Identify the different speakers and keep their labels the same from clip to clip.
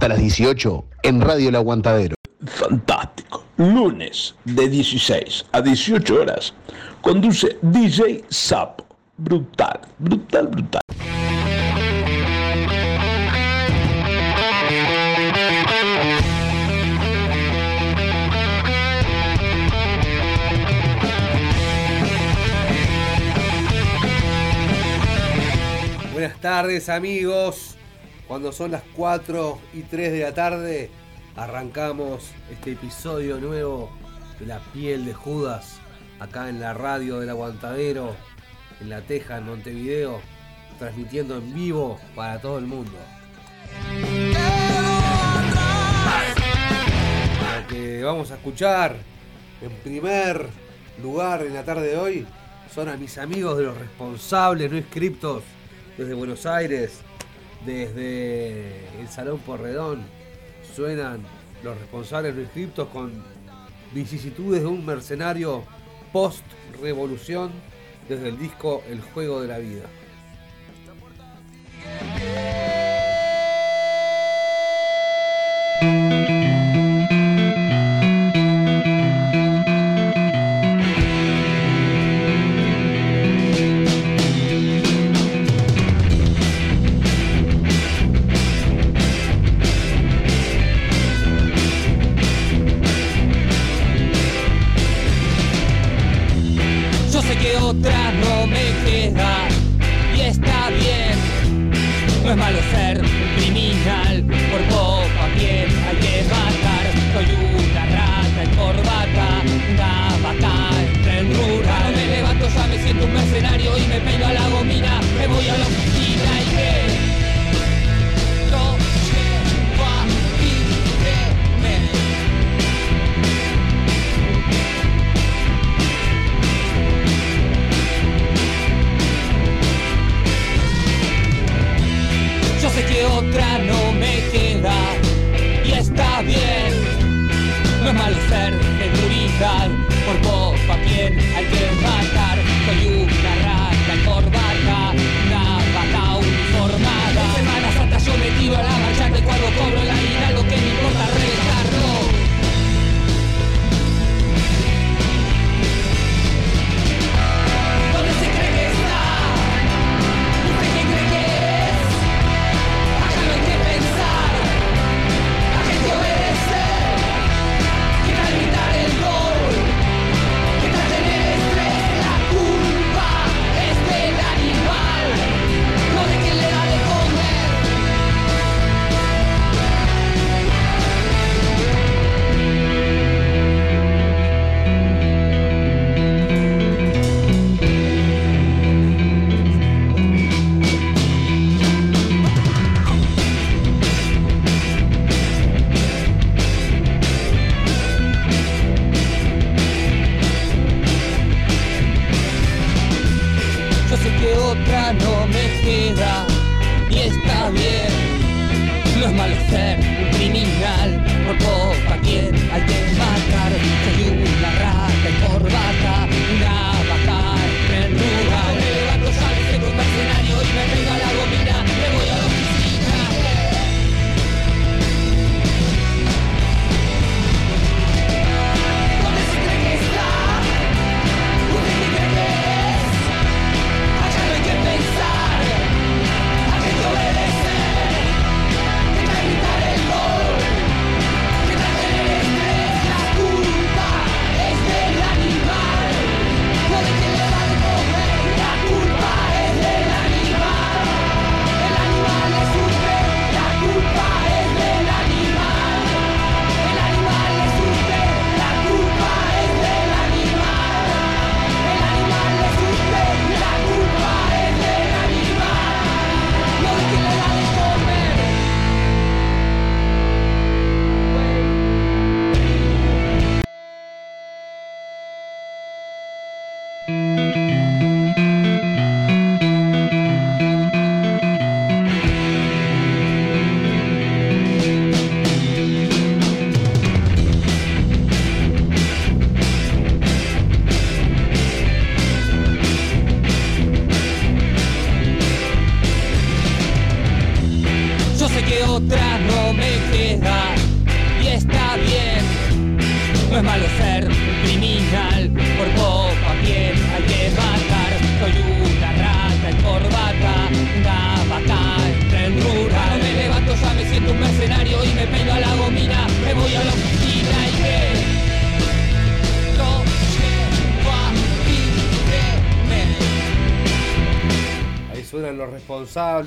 Speaker 1: hasta las 18 en Radio El Aguantadero.
Speaker 2: Fantástico. Lunes de 16 a 18 horas conduce DJ Sapo. Brutal, brutal, brutal.
Speaker 3: Buenas tardes amigos, cuando son las 4 y 3 de la tarde, arrancamos este episodio nuevo de La piel de Judas, acá en la radio del Aguantadero, en La Teja, en Montevideo, transmitiendo en vivo para todo el mundo. Lo que vamos a escuchar en primer lugar en la tarde de hoy son a mis amigos de los responsables no inscriptos desde Buenos Aires, desde el Salón Porredón suenan los responsables inscriptos con vicisitudes de un mercenario post-revolución desde el disco El Juego de la Vida.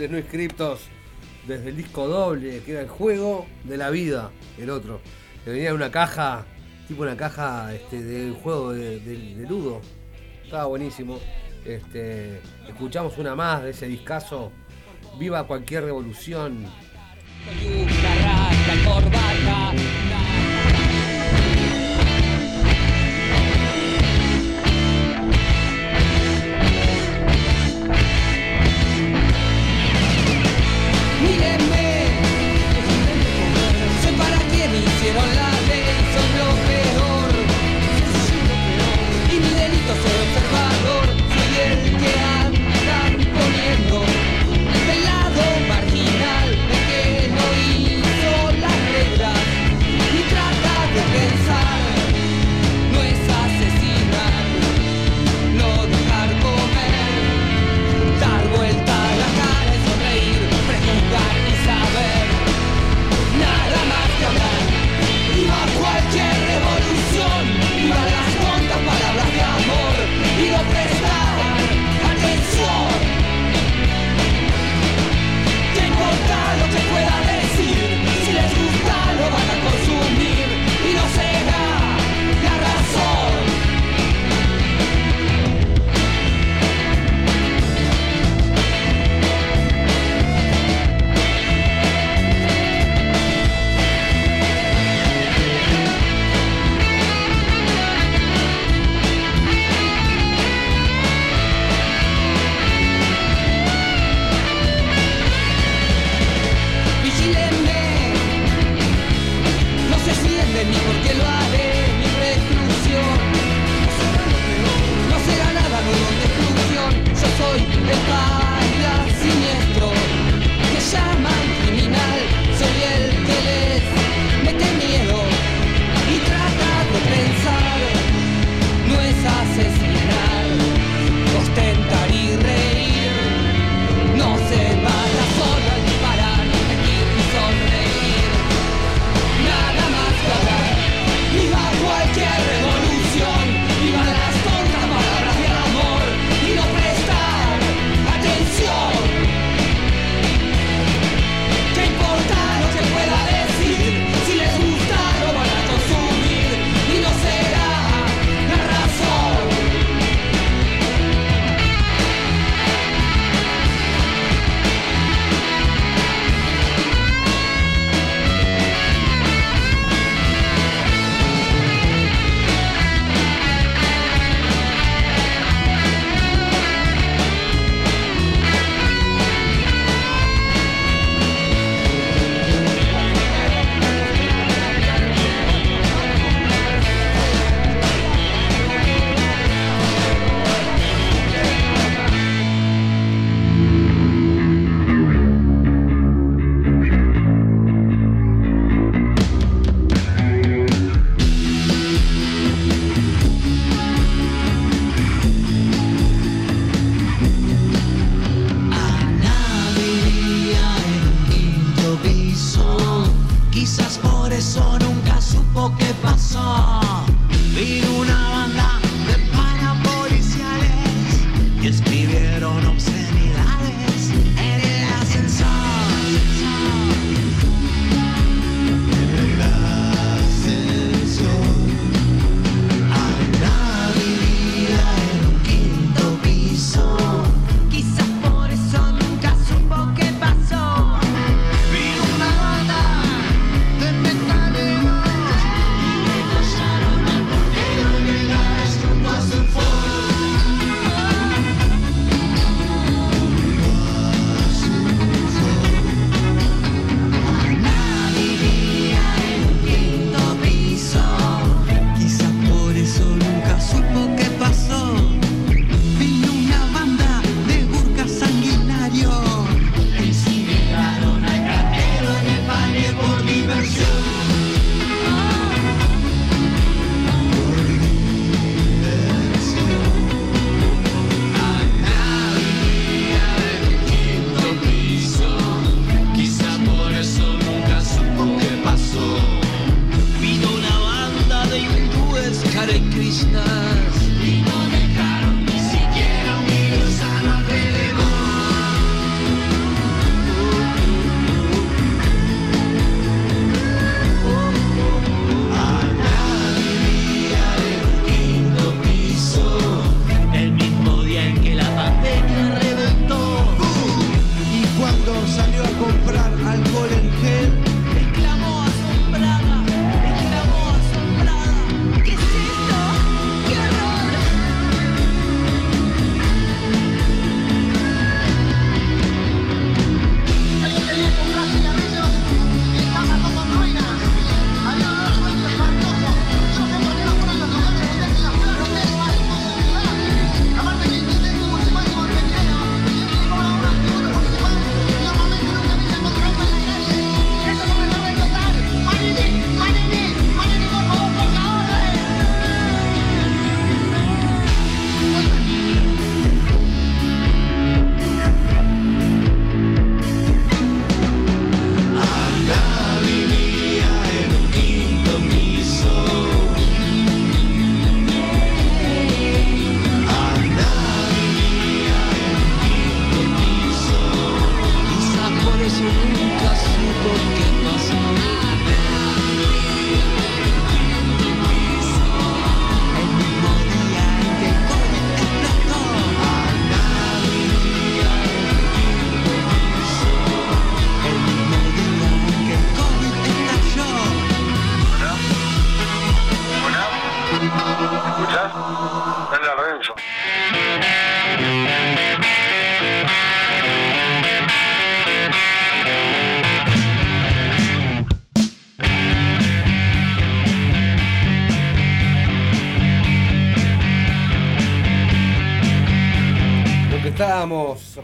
Speaker 4: de
Speaker 3: Luis Criptos desde el disco doble, que era el juego de la vida, el otro. Que venía en una caja, tipo una caja este, del juego de, de, Ludo. Estaba buenísimo. Este, escuchamos una más de ese discazo. Viva cualquier revolución.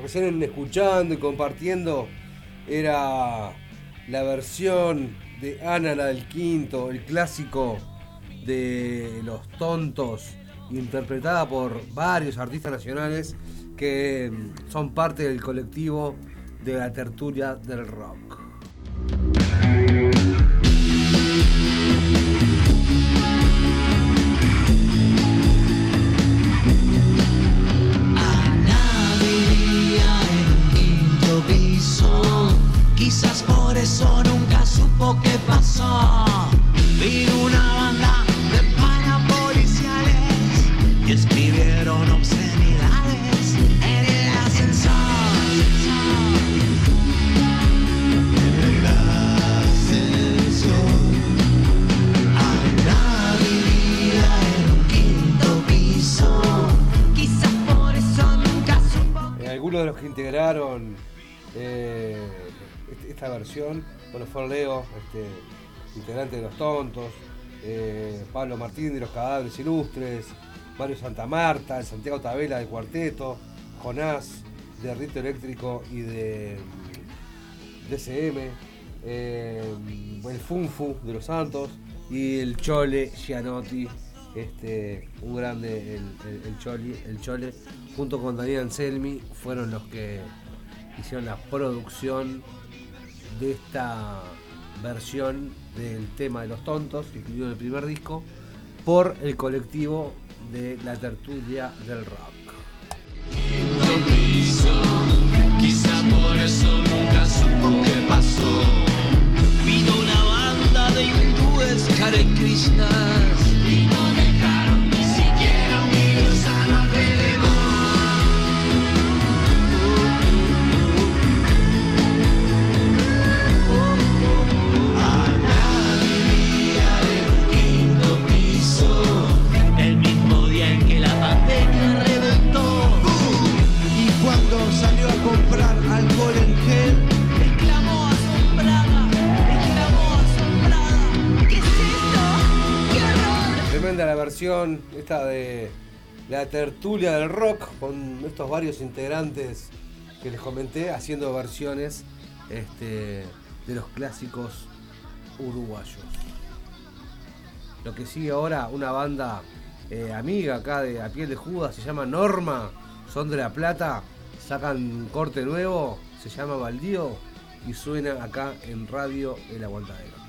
Speaker 5: Recién escuchando y compartiendo era la versión de Ana la del Quinto, el clásico de Los Tontos, interpretada por varios artistas nacionales que mm, son parte del colectivo de la tertulia del rock.
Speaker 6: Quizás por eso nunca supo qué pasó. Vino una banda de parapoliciales y escribieron obscenidades en el ascensor. En el ascensor. Ana vivía en un quinto piso, quizás por eso nunca supo.
Speaker 5: Eh, algunos de los que integraron eh, este- esta versión, bueno, fue Leo, este, integrante de Los Tontos, eh, Pablo Martín de Los Cadáveres Ilustres, Mario Santa Marta, Santiago Tabela de Cuarteto, Jonás de Rito Eléctrico y de DCM, eh, el Funfu de Los Santos y el Chole Gianotti, este, un grande, el, el- el el Chole, junto con Daniel Anselmi, fueron los que hicieron la producción de esta versión del tema de los tontos, incluido en el primer disco, por el colectivo de la tertulia del rock.
Speaker 6: Quizá por eso nunca supo qué pasó. Vino una banda de hindúes Hare Krishnas la
Speaker 5: versión esta de la tertulia del rock con estos varios integrantes que les comenté haciendo versiones este, de los clásicos uruguayos. Lo que sigue ahora, una banda eh, amiga acá de A Piel de Judas, se llama Norma, son de La Plata, sacan corte nuevo, se llama Baldío y suena acá en Radio El Aguantadero.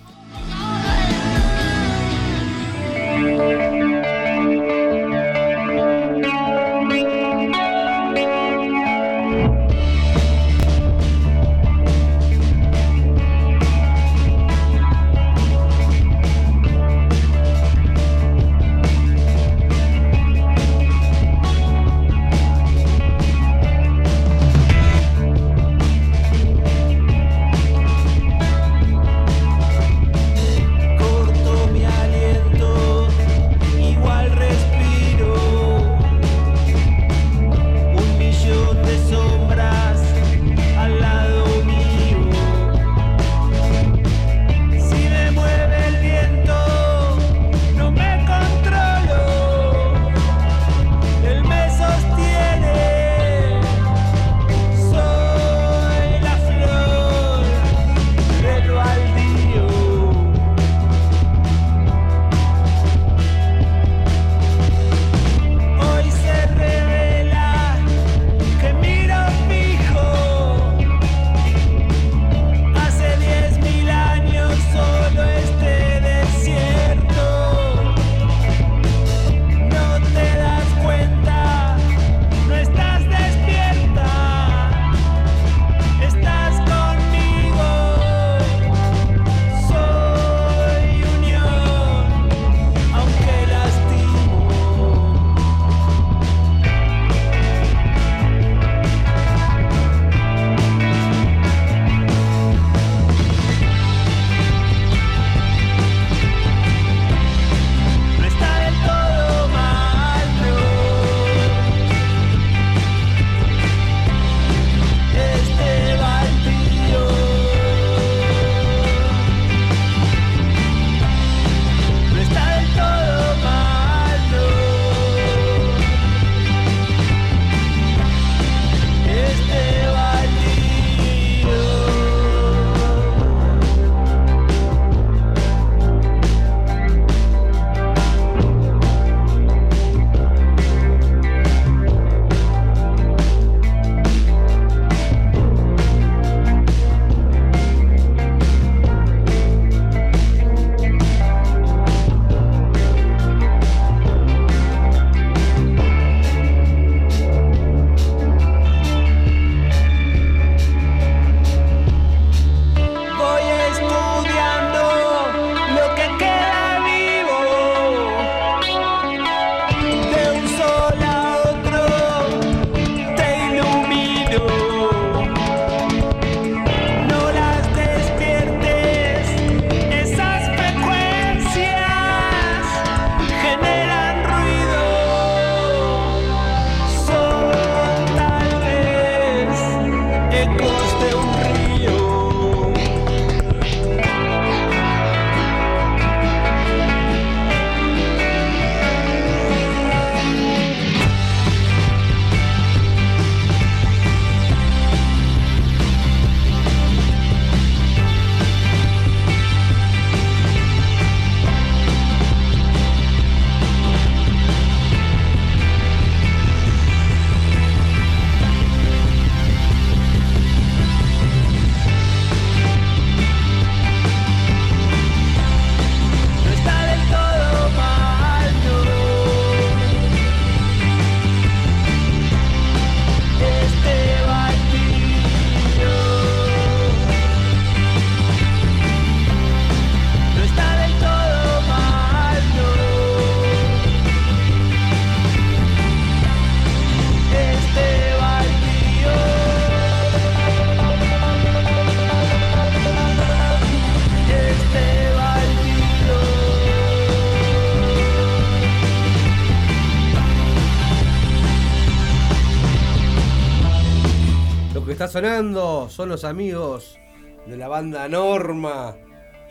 Speaker 5: Son los amigos de la banda Norma,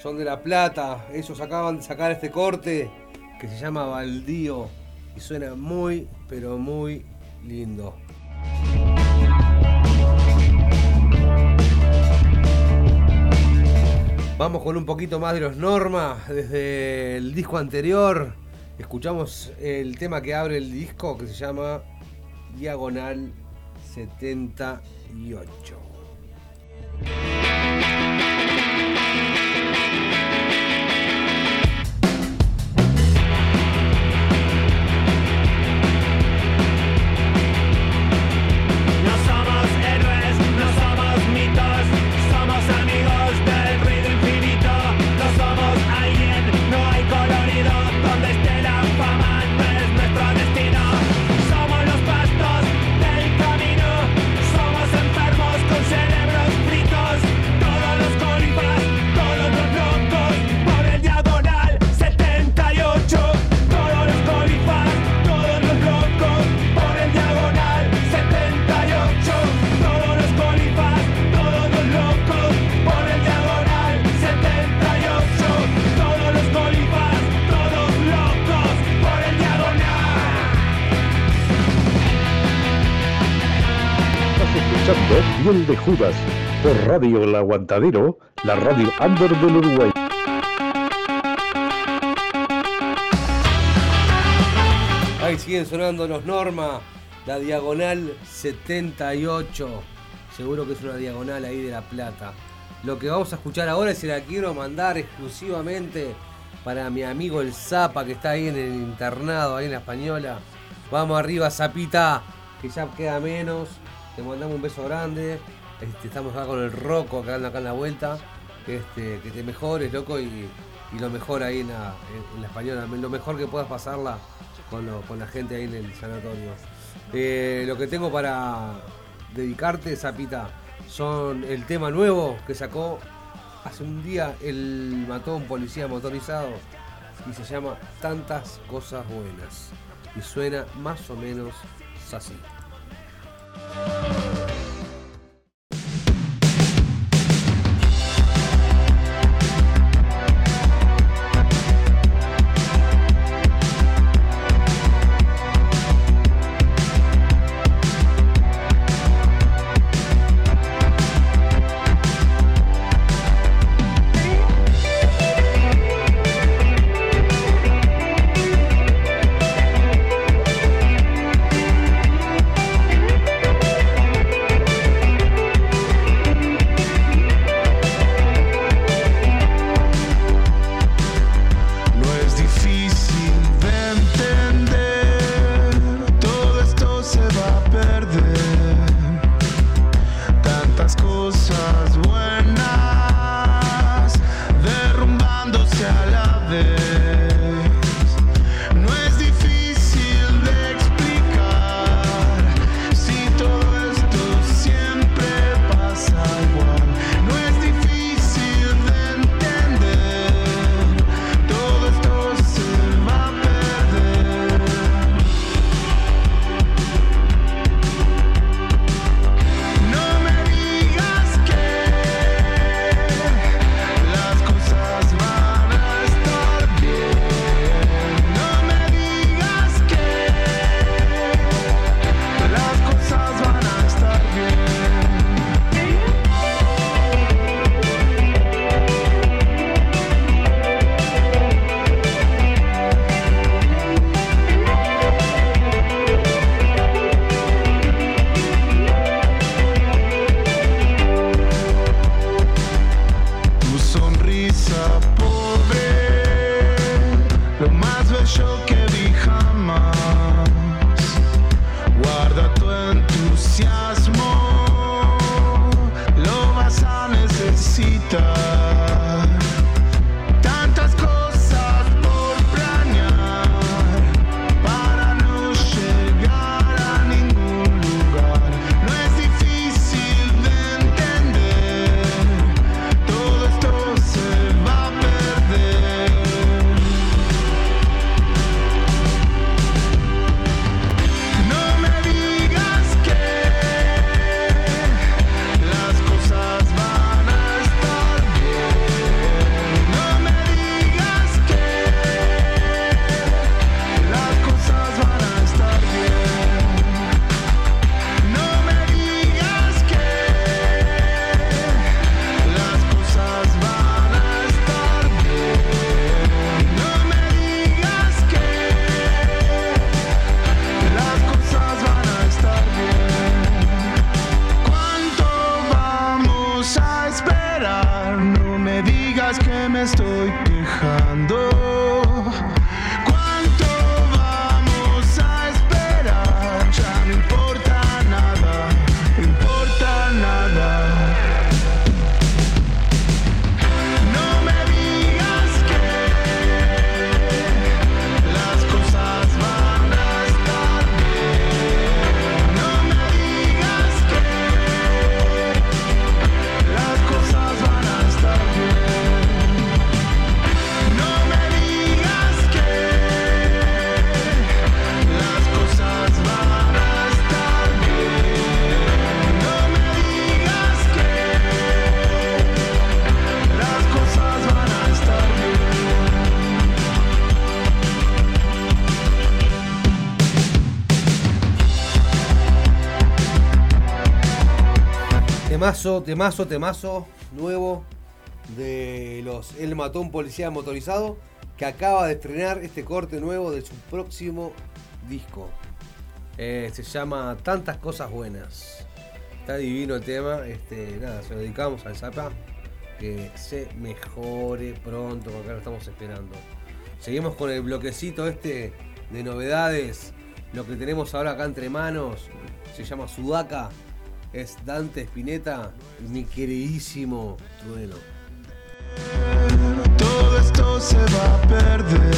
Speaker 5: son de La Plata. Ellos acaban de sacar este corte que se llama Baldío y suena muy, pero muy lindo. Vamos con un poquito más de los Norma. Desde el disco anterior escuchamos el tema que abre el disco que se llama Diagonal 78.
Speaker 7: No
Speaker 8: de Judas por Radio El Aguantadero, la radio under del Uruguay.
Speaker 5: Ahí siguen sonando los Norma, la diagonal 78. Seguro que es una diagonal ahí de La Plata. Lo que vamos a escuchar ahora se la quiero mandar exclusivamente para mi amigo el Zapa que está ahí en el internado, ahí en la Española. Vamos arriba, Zapita, que ya queda menos. Te mandamos un beso grande. Este, estamos acá con el Roco, acá, acá en la vuelta. Este, que te mejores, loco, y, y lo mejor ahí en la, Española. Lo mejor que puedas pasarla con, con la gente ahí en el sanatorio. Eh, lo que tengo para dedicarte, Zapita, son el tema nuevo que sacó hace un día el mató a un policía motorizado y se llama Tantas cosas buenas. Y suena más o menos así.
Speaker 9: A
Speaker 5: Temazo, temazo, temazo nuevo de los El Matón Policía Motorizado que acaba de estrenar este corte nuevo de su próximo disco. Eh, se llama Tantas Cosas Buenas. Está divino el tema. Este, nada, se lo dedicamos al Zapa. Que se mejore pronto, porque lo estamos esperando. Seguimos con el bloquecito este de novedades. Lo que tenemos ahora acá entre manos se llama Sudaca. Es Dante Spinetta mi queridísimo Trueno.
Speaker 10: Todo esto se va a perder.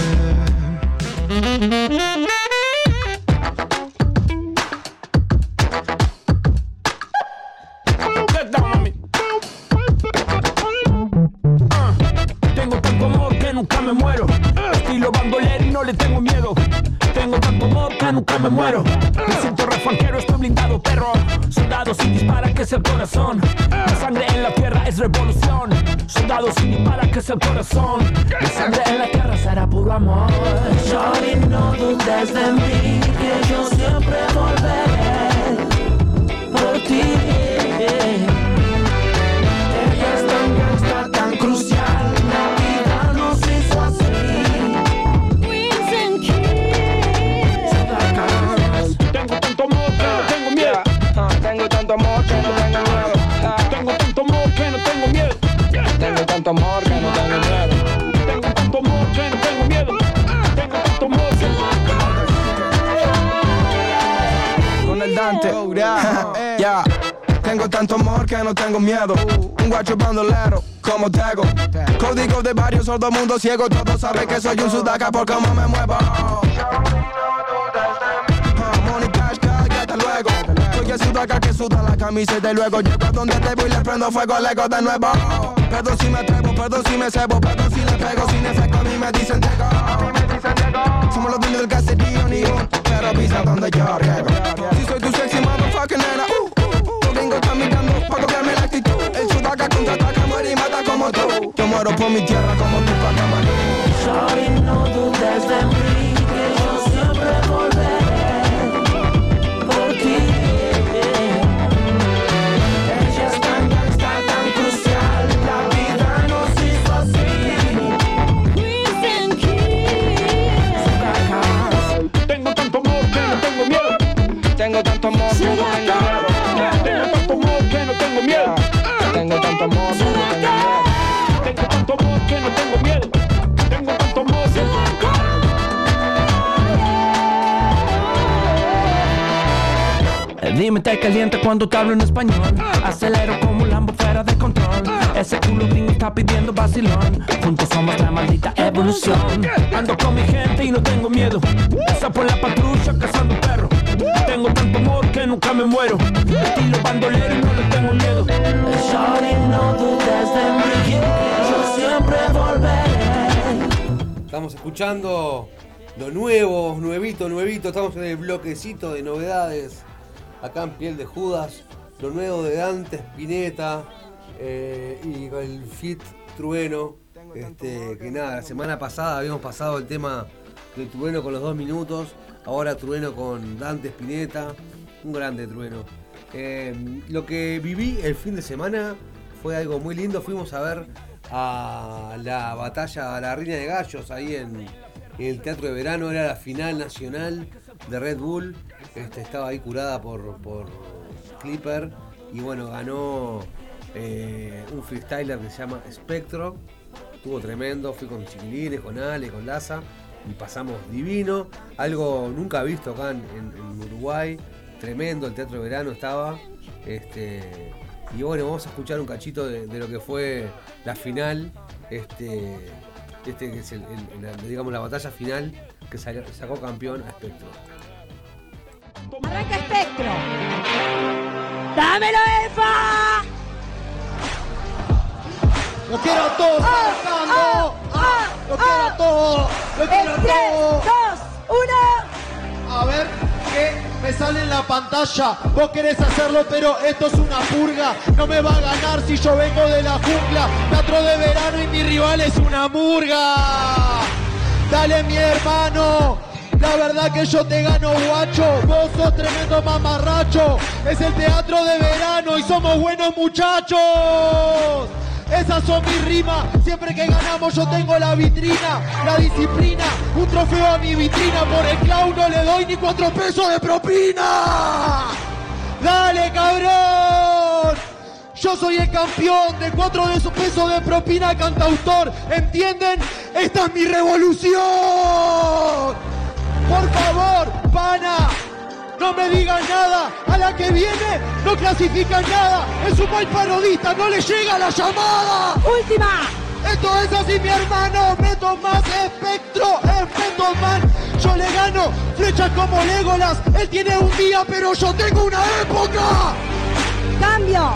Speaker 11: Soldado sin dispara, que es el corazón. La sangre en la tierra es revolución. Soldado sin dispara, que es el corazón. La sangre en la tierra será puro amor.
Speaker 12: Shorty, no dudes de mí,
Speaker 11: tanto amor que no tengo miedo.
Speaker 13: Tengo tanto amor que no tengo miedo.
Speaker 11: Tengo tanto amor que
Speaker 13: Con el Dante. Ya. Tengo tanto amor que no tengo miedo. Un guacho bandolero, como Tego. Código de barrio, sordo mundo ciego. Todos saben que soy un sudaca por cómo me muevo. Ah, Money cash, cállate luego. Soy el sudaca que suda la camiseta y luego llego a donde te voy y le prendo fuego al ego de nuevo. Perdón si me atrevo, perdón si me cebo, perdón si le pego, sin efecto a mí me dicen Diego. Somos los dueños del caserío, ni un pero pisa donde yo riego. Si soy tu sexy motherfucking nena, uh, uh, uh, los gringos están mirando pa' copiarme la actitud. El sudaca contraataca, muere y mata como tú. Yo muero por mi tierra como tu pacamalú.
Speaker 12: Shorty, no dudes de mí, que yo siempre volveré
Speaker 11: Tengo tanto amor que no tengo miedo.
Speaker 13: Tengo tanto amor que no tengo miedo.
Speaker 11: Tengo tanto amor que no tengo miedo.
Speaker 13: Tengo tanto amor que no tengo miedo.
Speaker 11: Tengo tanto amor que Dime te calienta cuando te hablo en español Acelero como un Lambo fuera de control. Ese culo gringo está pidiendo vacilón. Juntos somos la maldita evolución. Ando con mi gente y no tengo miedo. Esa por la patrulla cazando perro Tengo tanto amor que nunca me muero Estilo bandolero y no le tengo miedo
Speaker 12: Shorty, no dudes de mí, que yo siempre volveré.
Speaker 5: Estamos escuchando lo nuevo, nuevito, nuevito. Estamos en el bloquecito de novedades. Acá en Piel de Judas. Lo nuevo de Dante Spinetta. eh, y con el Fit Trueno. Este, que nada, la semana pasada habíamos pasado el tema de Trueno con los dos minutos. Ahora Trueno con Dante Spinetta. Un grande Trueno. Eh, lo que viví el fin de semana fue algo muy lindo. Fuimos a ver a la batalla, a la Reina de Gallos ahí en, el Teatro de Verano. Era la final nacional de Red Bull. Este, estaba ahí curada por, por Clipper. Y bueno, ganó eh, un freestyler que se llama Spectro. estuvo tremendo. Fui con chiquilines, con Ale, con Laza y pasamos divino. Algo nunca visto acá en, Uruguay. Tremendo, el teatro de verano estaba. Este, y bueno, vamos a escuchar un cachito de, de lo que fue la final. Este, este que es el- el- la- digamos la batalla final que salió- sacó campeón a Spectro.
Speaker 14: Arranca Espectro. ¡Dámelo, Efa!
Speaker 15: ¡Lo quiero todos cantando! ¡Ah! ¡Lo quiero a todos! ¡Lo quiero a
Speaker 14: En 3,
Speaker 15: todos!
Speaker 14: 2, 1.
Speaker 15: A ver qué me sale en la pantalla. Vos querés hacerlo, pero esto es una purga. No me va a ganar si yo vengo de la jungla. Teatro de verano y mi rival es una murga. Dale, mi hermano. La verdad que yo te gano, guacho. Vos sos tremendo mamarracho. Es el teatro de verano y somos buenos muchachos. Esas son mis rimas. Siempre que ganamos yo tengo la vitrina, la disciplina. Un trofeo a mi vitrina. Por el clown no le doy ni cuatro pesos de propina. Dale, cabrón. Yo soy el campeón de cuatro de esos pesos de propina cantautor. ¿Entienden? Esta es mi revolución. Por favor, pana. No me digan nada, a la que viene no clasifican nada, es un mal parodista, no le llega la llamada.
Speaker 14: Última.
Speaker 15: Esto es así, mi hermano, meto más espectro, espectro man. Yo le gano flechas como Legolas, él tiene un día, pero yo tengo una época.
Speaker 14: Cambio.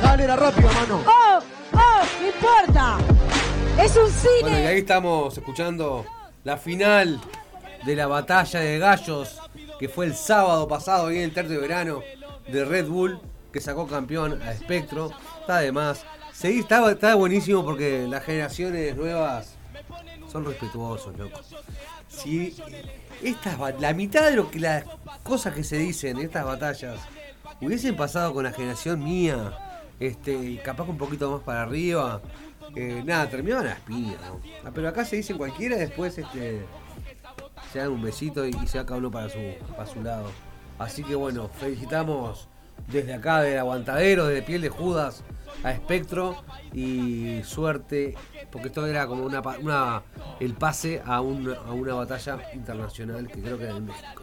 Speaker 15: Dale, era rápido, mano.
Speaker 14: Oh, oh, no importa. Es un cine.
Speaker 5: Bueno, y ahí estamos escuchando la final de la batalla de gallos que fue el sábado pasado ahí en el tercio de verano de Red Bull que sacó campeón a Spectro. Está de más. Sí, está, está buenísimo porque las generaciones nuevas son respetuosos, loco. Si estas, la mitad de lo que las cosas que se dicen en estas batallas hubiesen pasado con la generación mía, este, capaz un poquito más para arriba, eh, nada, terminaban las piñas. Ah, Pero acá se dicen cualquiera después este, se dan un besito y, y se uno para su, para su lado. Así que bueno, felicitamos desde acá del aguantadero, desde piel de Judas a Espectro y suerte, porque esto era como una el pase a, un- a una batalla internacional que creo que era en México.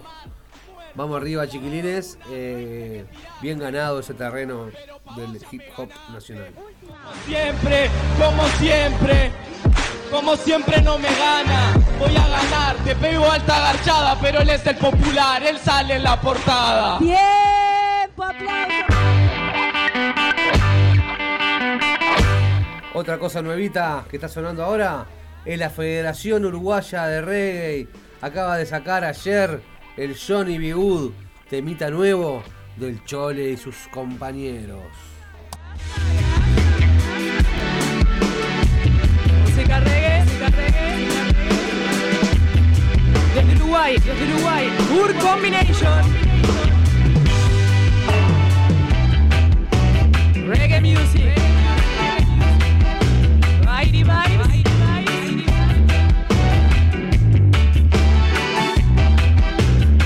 Speaker 5: Vamos arriba, chiquilines. eh, bien ganado ese terreno del hip hop nacional.
Speaker 16: Siempre, como siempre, como siempre no me gana. Voy a ganar, te pego alta garchada, pero él es el popular, él sale en la portada.
Speaker 14: Tiempo, aplauso.
Speaker 5: Otra cosa nuevita que está sonando ahora es la Federación Uruguaya de Reggae. Acaba de sacar ayer el Johnny B. Good, temita nuevo del Chole y sus compañeros.
Speaker 17: Música reggae, música reggae. Desde Uruguay, desde Uruguay, Ur Combination. Reggae music. Righty vibes.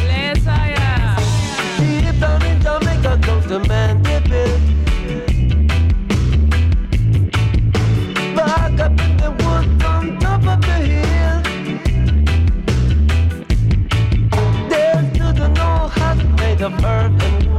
Speaker 17: Let's.
Speaker 18: Deep down in Jamaica comes the man of earth.
Speaker 19: and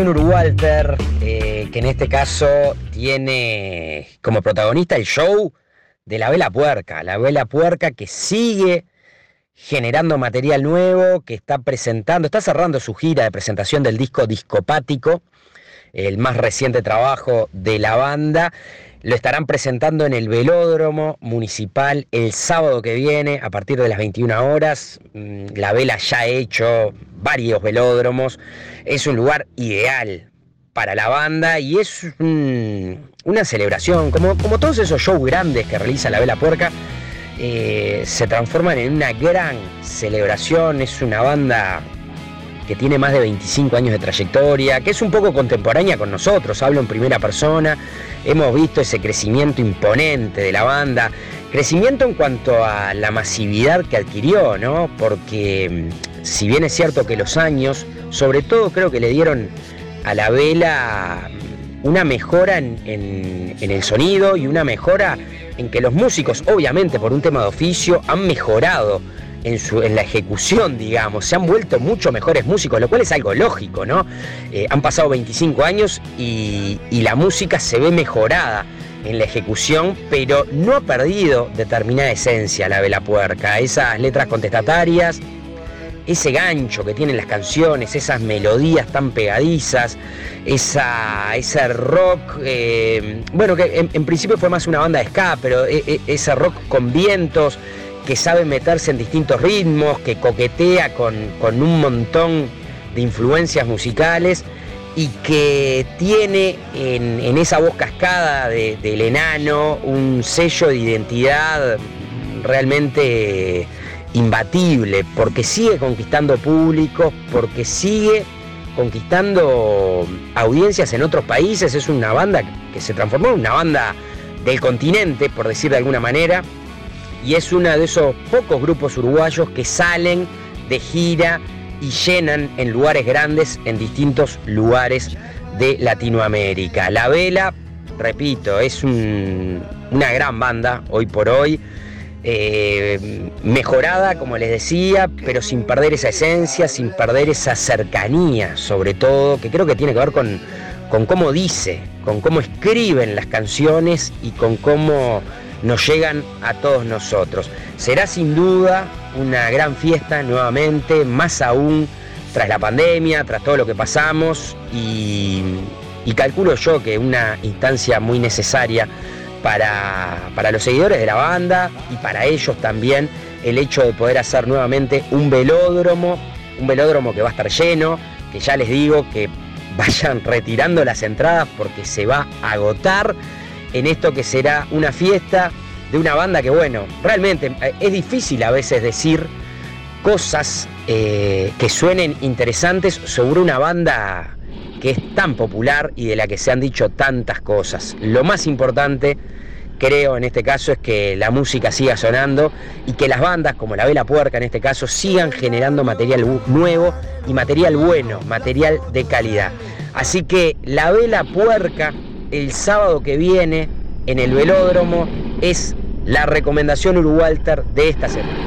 Speaker 19: Uruwalter, eh, que en este caso tiene como protagonista el show de la Vela Puerca. La Vela Puerca que sigue generando material nuevo, que está presentando, está cerrando su gira de presentación del disco Discopático, el más reciente trabajo de la banda. Lo estarán presentando en el Velódromo Municipal el sábado que viene a partir de las 21 horas. Mm, La Vela ya ha hecho varios velódromos. Es un lugar ideal para la banda y es un- una celebración, como, como todos esos shows grandes que realiza la Vela Puerca, eh, se transforman en una gran celebración. Es una banda que tiene más de 25 años de trayectoria, que es un poco contemporánea con nosotros, hablo en primera persona, hemos visto ese crecimiento imponente de la banda, crecimiento en cuanto a la masividad que adquirió, ¿no? Porque mm, si bien es cierto que los años, sobre todo creo que le dieron a la vela mm, una mejora en, en- en el sonido y una mejora en que los músicos, obviamente por un tema de oficio, han mejorado en, su, en la ejecución, digamos, se han vuelto mucho mejores músicos, lo cual es algo lógico, ¿no? Eh, han pasado 25 años y, y la música se ve mejorada en la ejecución, pero no ha perdido determinada esencia la vela puerca, esas letras contestatarias, ese gancho que tienen las canciones, esas melodías tan pegadizas, esa, ese rock, eh, bueno, que en, en principio fue más una banda de ska, pero e- e- ese rock con vientos, que sabe meterse en distintos ritmos, que coquetea con, con un montón de influencias musicales y que tiene en, en esa voz cascada de- del enano un sello de identidad realmente imbatible, porque sigue conquistando públicos, porque sigue conquistando audiencias en otros países, es una banda que se transformó en una banda del continente, por decir de alguna manera, y es uno de esos pocos grupos uruguayos que salen de gira y llenan en lugares grandes en distintos lugares de Latinoamérica. La Vela, repito, es un- una gran banda hoy por hoy, eh, mejorada, como les decía, pero sin perder esa esencia, sin perder esa cercanía, sobre todo, que creo que tiene que ver con, con cómo dice, con cómo escriben las canciones y con cómo nos llegan a todos nosotros. Será sin duda una gran fiesta nuevamente, más aún tras la pandemia, tras todo lo que pasamos y, calculo yo que una instancia muy necesaria para, para los seguidores de la banda y para ellos también el hecho de poder hacer nuevamente un velódromo, un velódromo que va a estar lleno, que ya les digo que vayan retirando las entradas porque se va a agotar en esto que será una fiesta de una banda que bueno, realmente eh, es difícil a veces decir cosas eh, que suenen interesantes sobre una banda que es tan popular y de la que se han dicho tantas cosas. Lo más importante, creo, en este caso es que la música siga sonando y que las bandas, como la Vela Puerca en este caso, sigan generando material nuevo y material bueno, material de calidad. Así que la Vela Puerca, el sábado que viene, en el velódromo, es la recomendación Uruwalter de esta semana.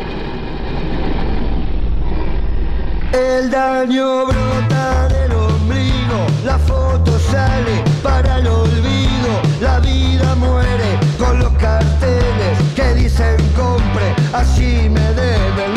Speaker 20: El daño brota del ombligo, la foto sale para el olvido, la vida muere con los carteles que dicen compre, así me deben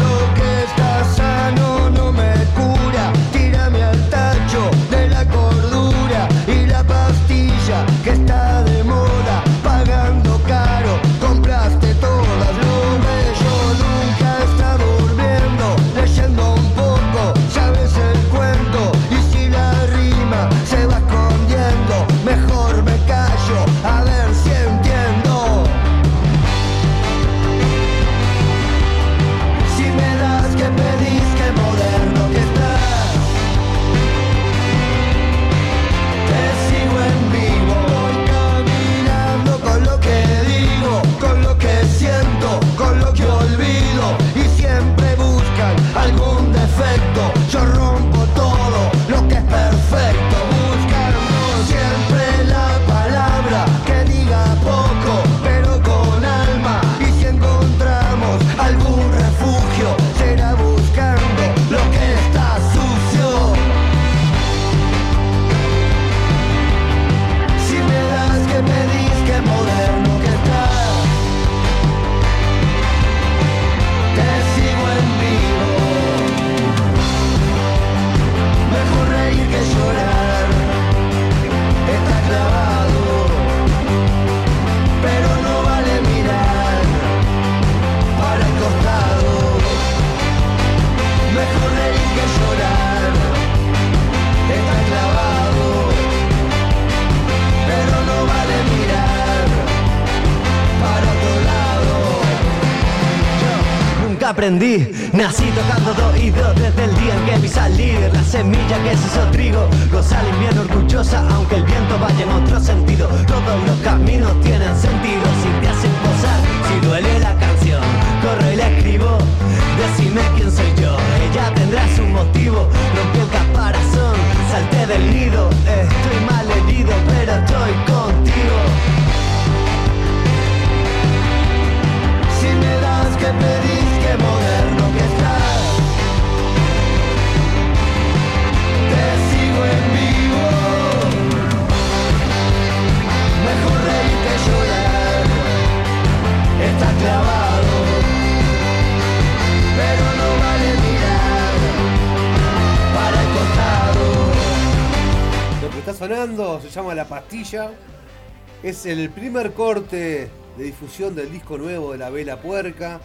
Speaker 10: Es el primer corte de difusión del disco nuevo de la Vela Puerca,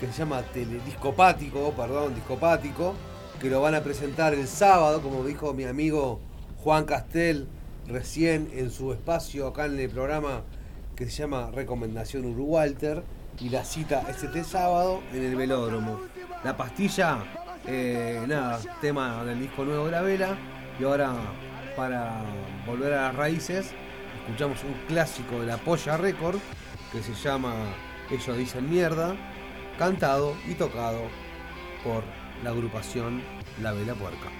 Speaker 10: que se llama Discopático, perdón, Discopático, que lo van a presentar el sábado, como dijo mi amigo Juan Castel recién en su espacio acá en el programa que se llama Recomendación Urugualter y la cita este sábado en el velódromo. La pastilla, eh, nada, tema del disco nuevo de la vela y ahora para volver a las raíces escuchamos un clásico de la Polla Record que se llama Ellos dicen mierda, cantado y tocado por la agrupación La Vela Puerca.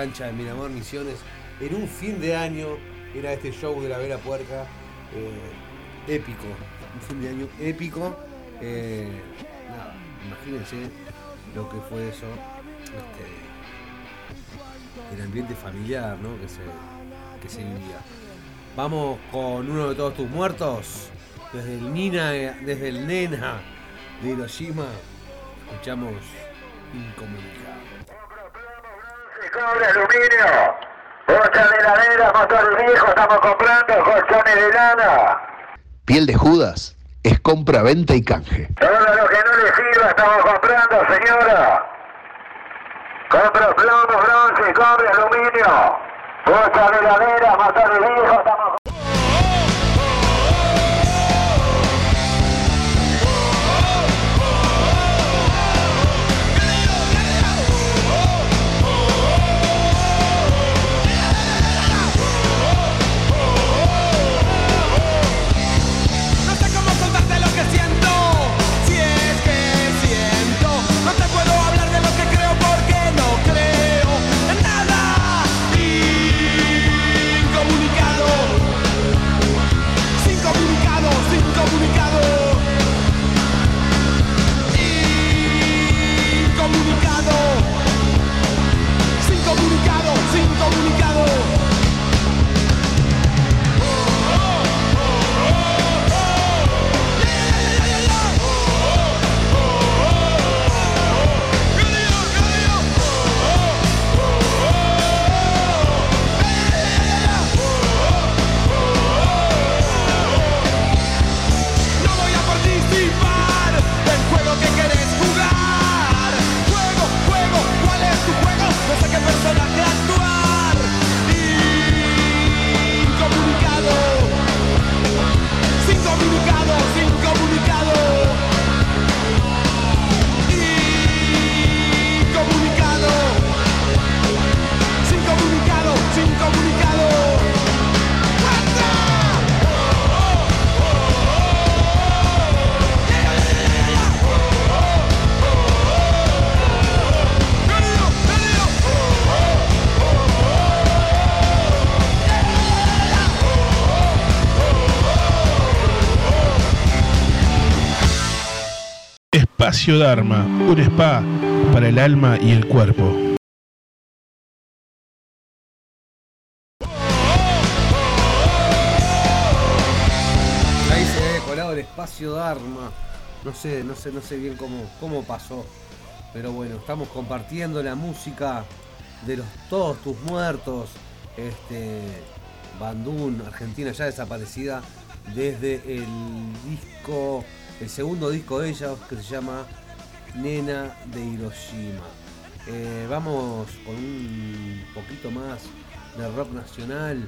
Speaker 5: Cancha de Miramar Misiones. En un fin de año era este show de la Vela Puerca. eh, épico. Un fin de año épico. Eh, imagínense lo que fue eso. Este, el ambiente familiar ¿no? que, se, que se vivía. Vamos con uno de todos tus muertos. Desde el Nina, desde el Nena de Hiroshima. Escuchamos Incomunicado.
Speaker 21: Cobre, aluminio, bocha de heladera, motor viejo, estamos comprando colchones de lana.
Speaker 22: Piel de Judas es compra, venta y canje.
Speaker 21: Todo lo que no le sirva estamos comprando, señora. Compro plomo, bronce, cobre, aluminio, bocha de heladera, motor viejo, estamos
Speaker 23: Dharma, un spa para el alma y el cuerpo.
Speaker 5: Ahí se ve colado el espacio Dharma. No sé, no sé, no sé bien cómo, cómo pasó. Pero bueno, estamos compartiendo la música de los todos tus muertos. Este Bandún, Argentina ya desaparecida desde el disco, el segundo disco de ellos que se llama Nena de Hiroshima. Eh, vamos con un poquito más de rock nacional.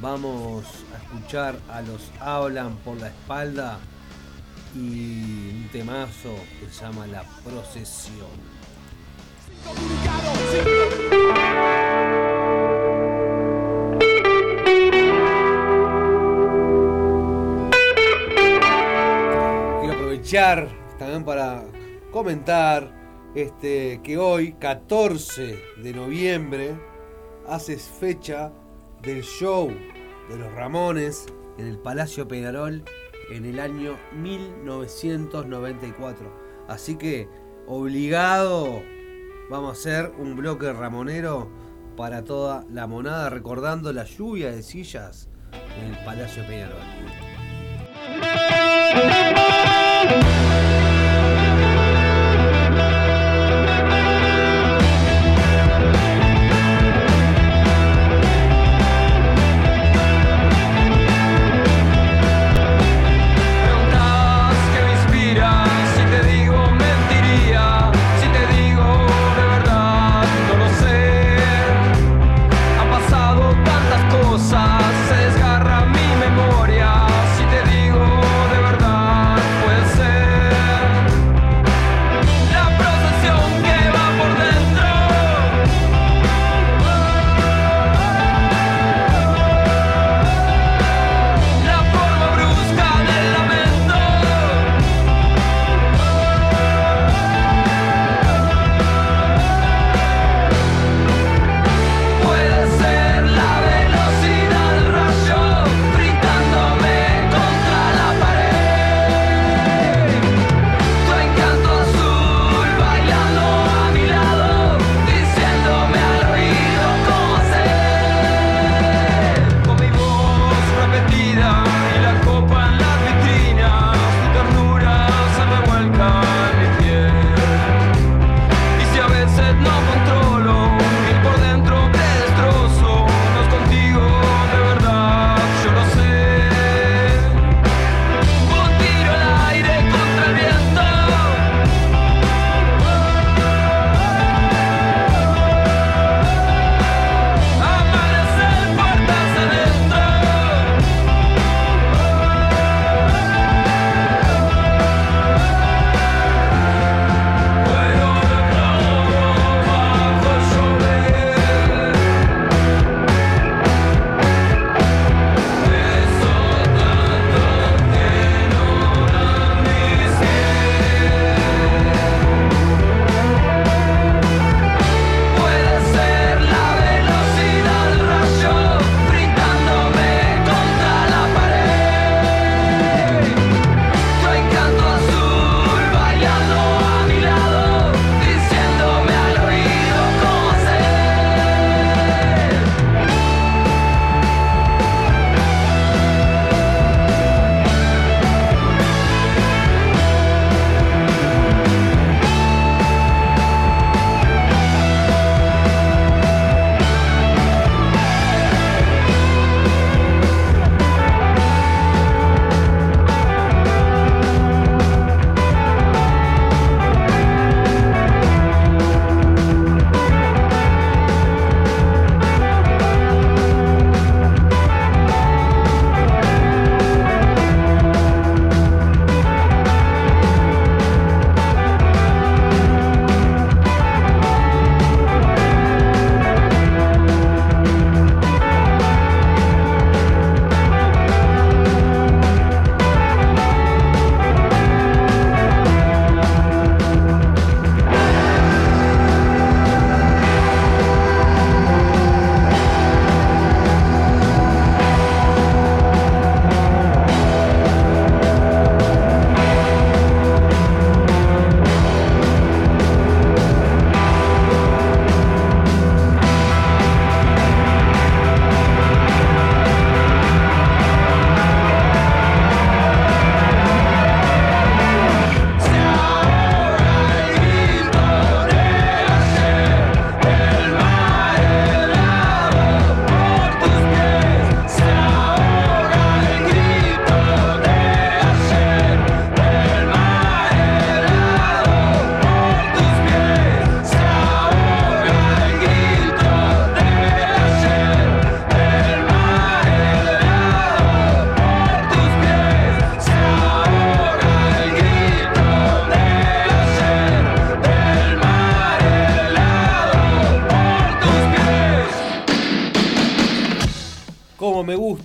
Speaker 5: Vamos a escuchar a los Hablan por la espalda y un temazo que se llama La Procesión. Aprovechar también para comentar este, que hoy, 14 de noviembre, haces fecha del show de los Ramones en el Palacio Peñarol en el año 1994. Así que, obligado, vamos a hacer un bloque ramonero para toda la monada, recordando la lluvia de sillas en el Palacio Peñarol.
Speaker 3: Bye.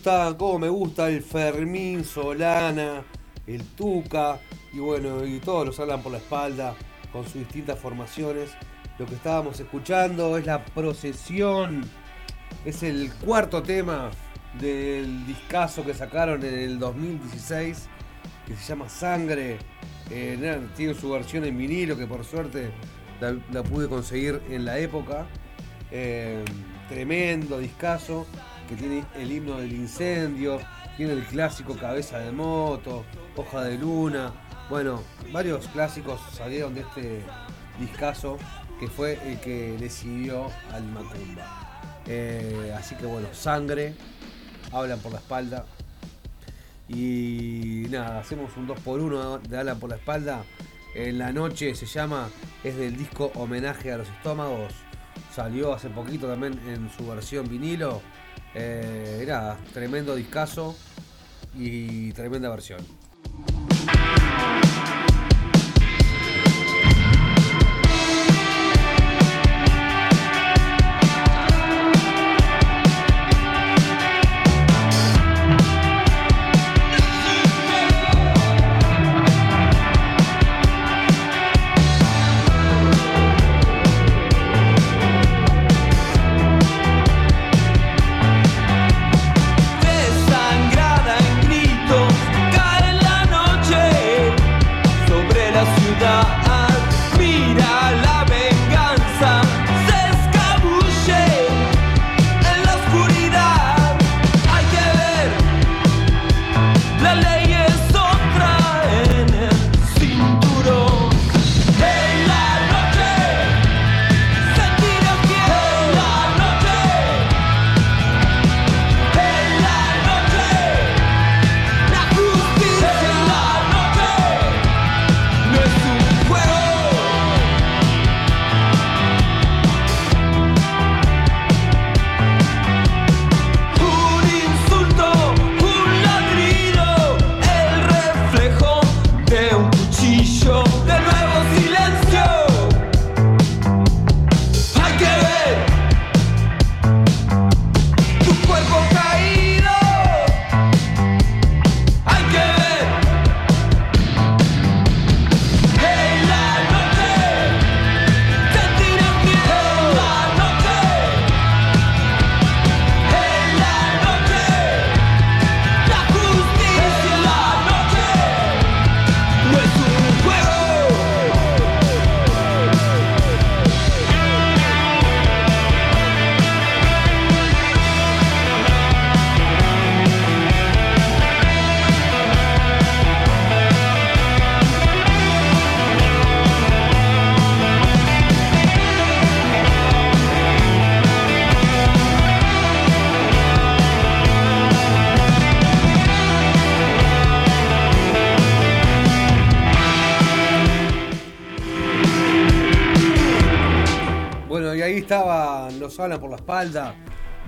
Speaker 5: Tema, como me gusta el Fermín, Solana, el Tuca, y bueno, y todos los hablan por la espalda con sus distintas formaciones. Lo que estábamos escuchando es la procesión, es el cuarto tema del discazo que sacaron en el 2016, que se llama Sangre. Eh, tiene su versión en vinilo, que por suerte la, la pude conseguir en la época. Eh, tremendo discazo, que tiene el himno del incendio, tiene el clásico Cabeza de Moto, Hoja de Luna. Bueno, varios clásicos salieron de este discazo que fue el que decidió al Macumba. Eh, así que bueno, sangre, hablan por la espalda. Y nada, hacemos un 2x1 de Hablan por la espalda. En la noche se llama, es del disco Homenaje a los Estómagos. Salió hace poquito también en su versión vinilo. Eh, tremendo discazo y tremenda versión.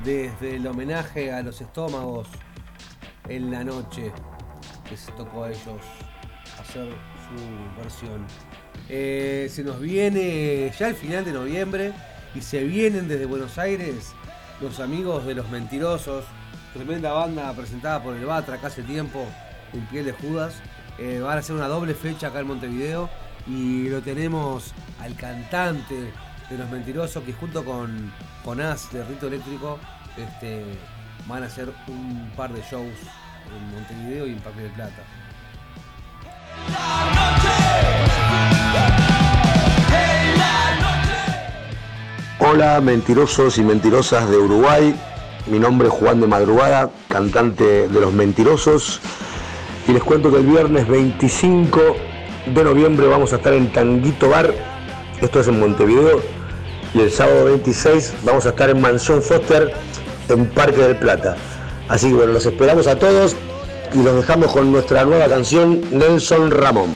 Speaker 5: Desde el homenaje a los estómagos en la noche, que se tocó a ellos hacer su versión. Eh, se nos viene ya el final de noviembre y se vienen desde Buenos Aires los amigos de los mentirosos, tremenda banda presentada por el Batra hace tiempo, en piel de Judas. Eh, van a hacer una doble fecha acá en Montevideo y lo tenemos al cantante de los mentirosos que junto con, con As de Rito Eléctrico este, van a hacer un par de shows en Montevideo y en Parque del Plata.
Speaker 22: Hola, mentirosos y mentirosas de Uruguay. Mi nombre es Juan de Madrugada, cantante de Los Mentirosos. Y les cuento que el viernes 25 de noviembre vamos a estar en Tanguito Bar, esto es en Montevideo. Y el sábado 26 vamos a estar en Mansión Foster, en Parque del Plata. Así que bueno, los esperamos a todos y los dejamos con nuestra nueva canción Nelson Ramón.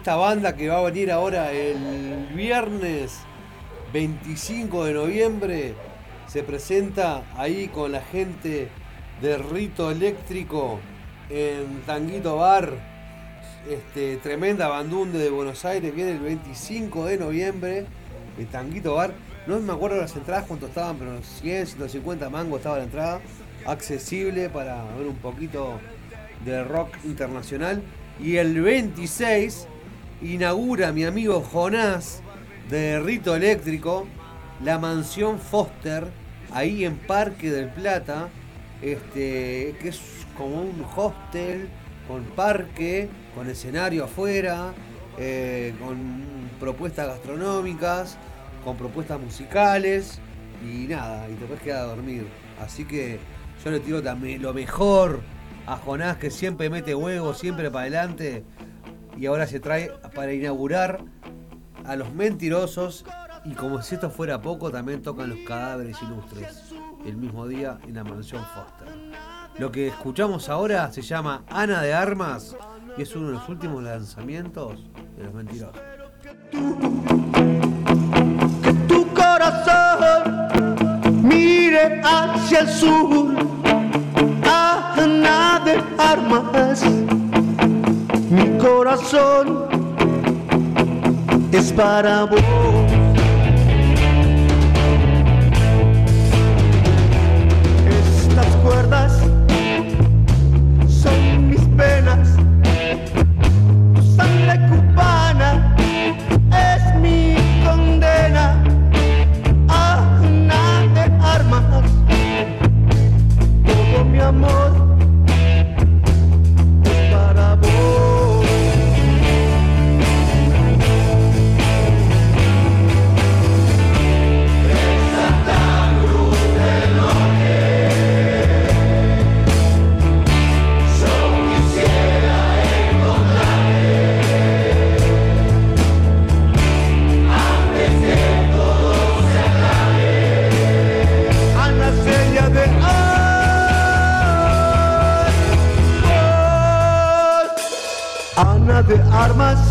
Speaker 5: esta banda que va a venir ahora el viernes 25 de noviembre. Se presenta ahí con la gente de Rito Eléctrico en Tanguito Bar. Este, tremenda bandunde de Buenos Aires. Viene el 25 de noviembre en Tanguito Bar. No me acuerdo las entradas cuánto estaban, pero 100, 150 mangos estaba la entrada. Accesible para ver un poquito de rock internacional. Y el 26 inaugura mi amigo Jonás de Rito Eléctrico la mansión Foster ahí en Parque del Plata, este, que es como un hostel con parque, con escenario afuera, eh, con propuestas gastronómicas, con propuestas musicales y nada, y te puedes quedar a dormir. Así que yo le tiro también lo mejor a Jonás que siempre mete huevos, siempre para adelante y ahora se trae para inaugurar a los mentirosos y como si esto fuera poco también tocan los cadáveres ilustres el mismo día en la mansión Foster. Lo que escuchamos ahora se llama Ana de Armas y es uno de los últimos lanzamientos de los mentirosos.
Speaker 10: tu corazón mire hacia el sur. Ana de armas, mi corazón es para vos. De Armas,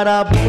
Speaker 10: es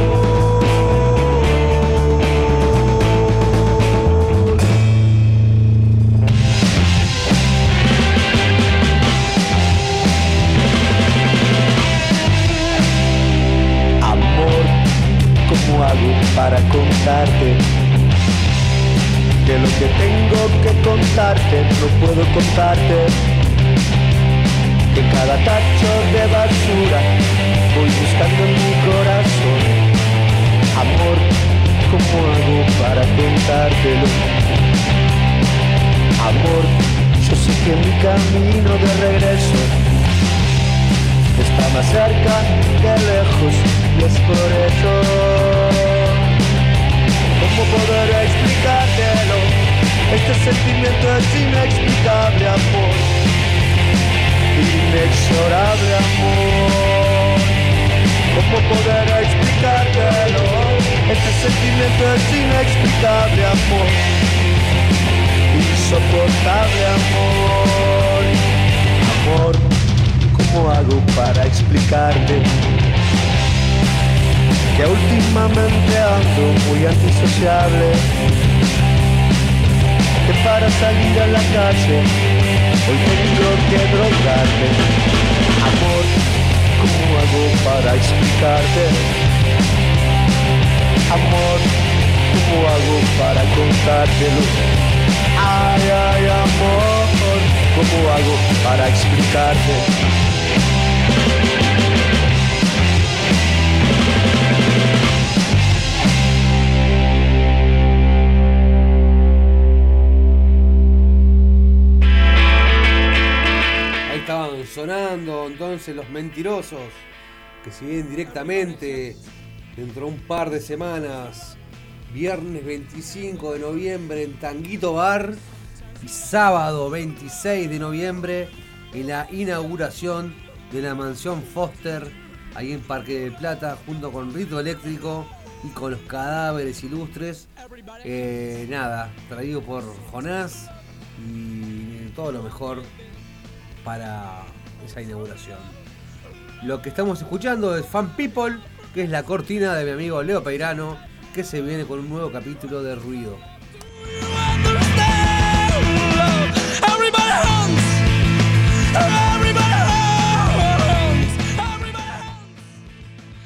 Speaker 5: dentro de un par de semanas, viernes 25 de noviembre en Tanguito Bar y sábado 26 de noviembre en la inauguración de la mansión Foster, ahí en Parque de Plata, junto con Rito Eléctrico y con los cadáveres ilustres. Eh, nada, traído por Jonás y todo lo mejor para esa inauguración. Lo que estamos escuchando es Fan People, que es la cortina de mi amigo Leo Peirano, que se viene con un nuevo capítulo de Ruido.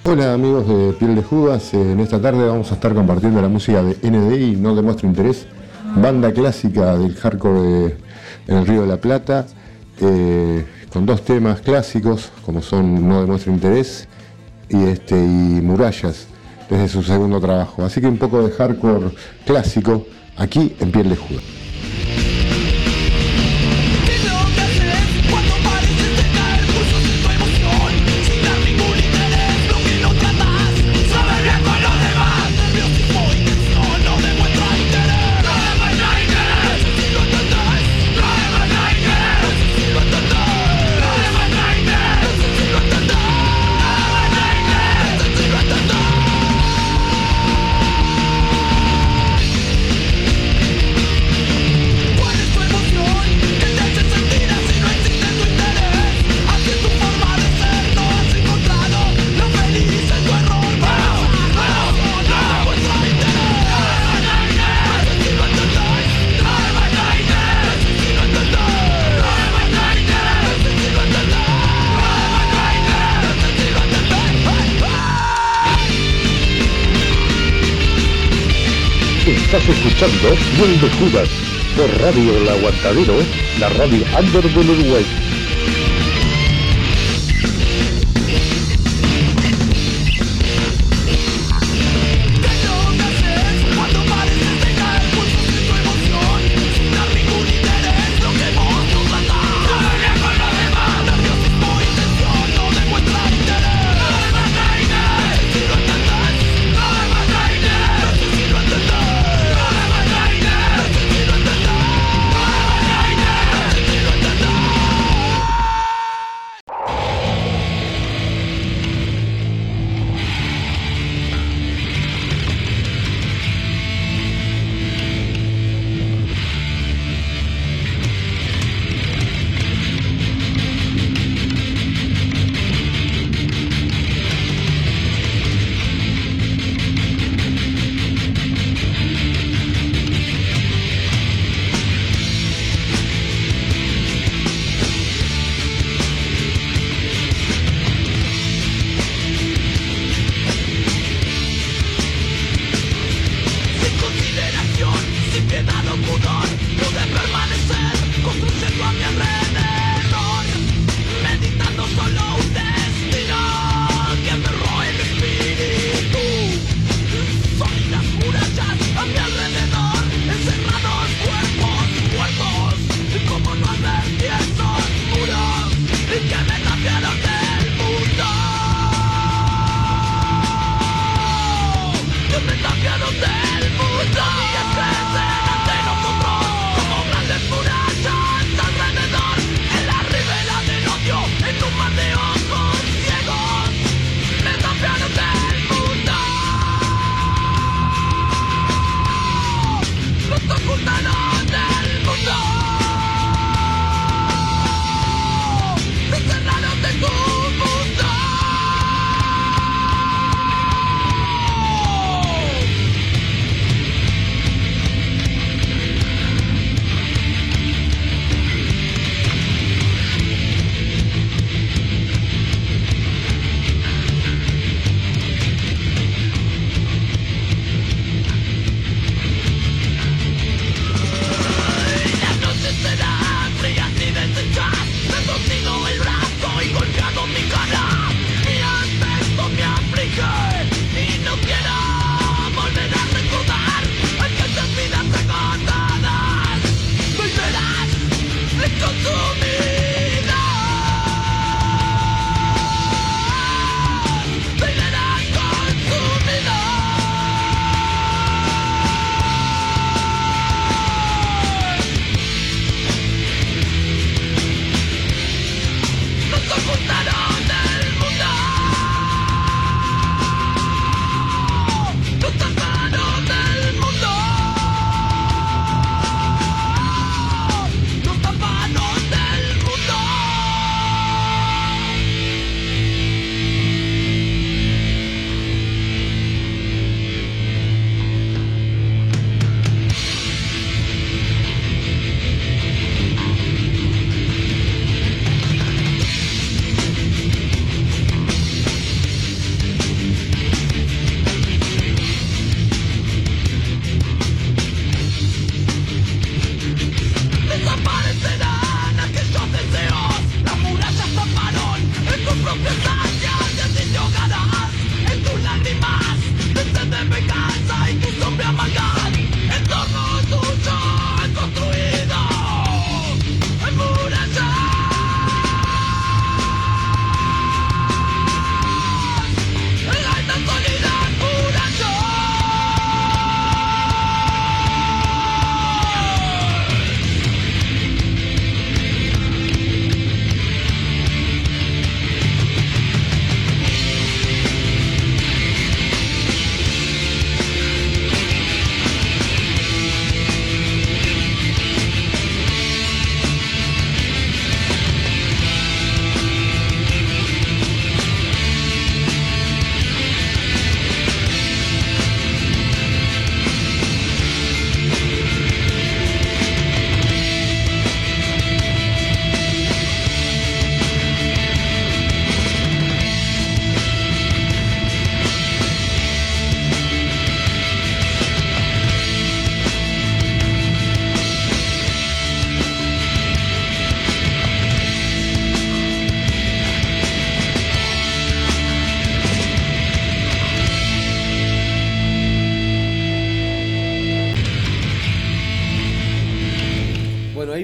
Speaker 24: Hola amigos de Piel de Judas, Eh, en esta tarde vamos a estar compartiendo la música de NDI, No Demuestro Interés, banda clásica del hardcore de- en el Río de la Plata, eh, con dos temas clásicos como son No Demuestro Interés y, este, y Murallas, desde su segundo trabajo. Así que un poco de hardcore clásico aquí en Piel de Judas.
Speaker 25: Escuchando Piel de Judas por Radio El Aguantadero, la radio under del Uruguay.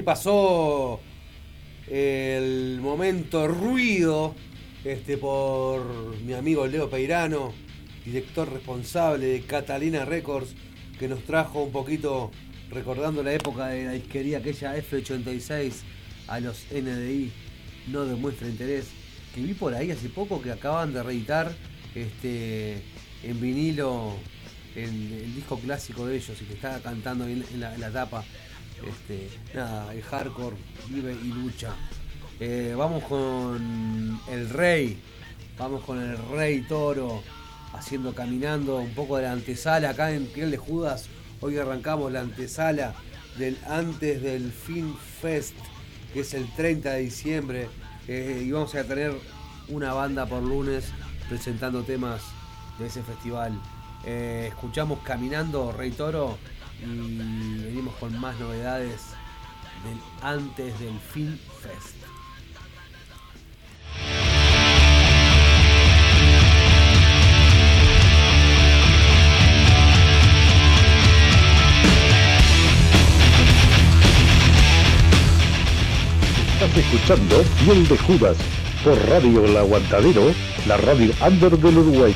Speaker 5: Pasó el momento ruido este, por mi amigo Leo Peirano, director responsable de Catalina Records, que nos trajo un poquito recordando la época de la disquería aquella F86 a los NDI, no demuestra interés, que vi por ahí hace poco que acaban de reeditar este, en vinilo el, el disco clásico de ellos y que estaba cantando en la tapa. Este, nada, el hardcore vive y lucha. Eh, vamos con el rey, vamos con el rey toro, haciendo caminando un poco de la antesala acá en Piel de Judas. Hoy arrancamos la antesala del antes del Film Fest, que es el 30 de diciembre. eh, y vamos a tener una banda por lunes presentando temas de ese festival. Eh, escuchamos Caminando Rey Toro y venimos con más novedades del antes del Film Fest.
Speaker 25: Estás escuchando Piel de Judas por Radio El Aguantadero, la radio under del Uruguay.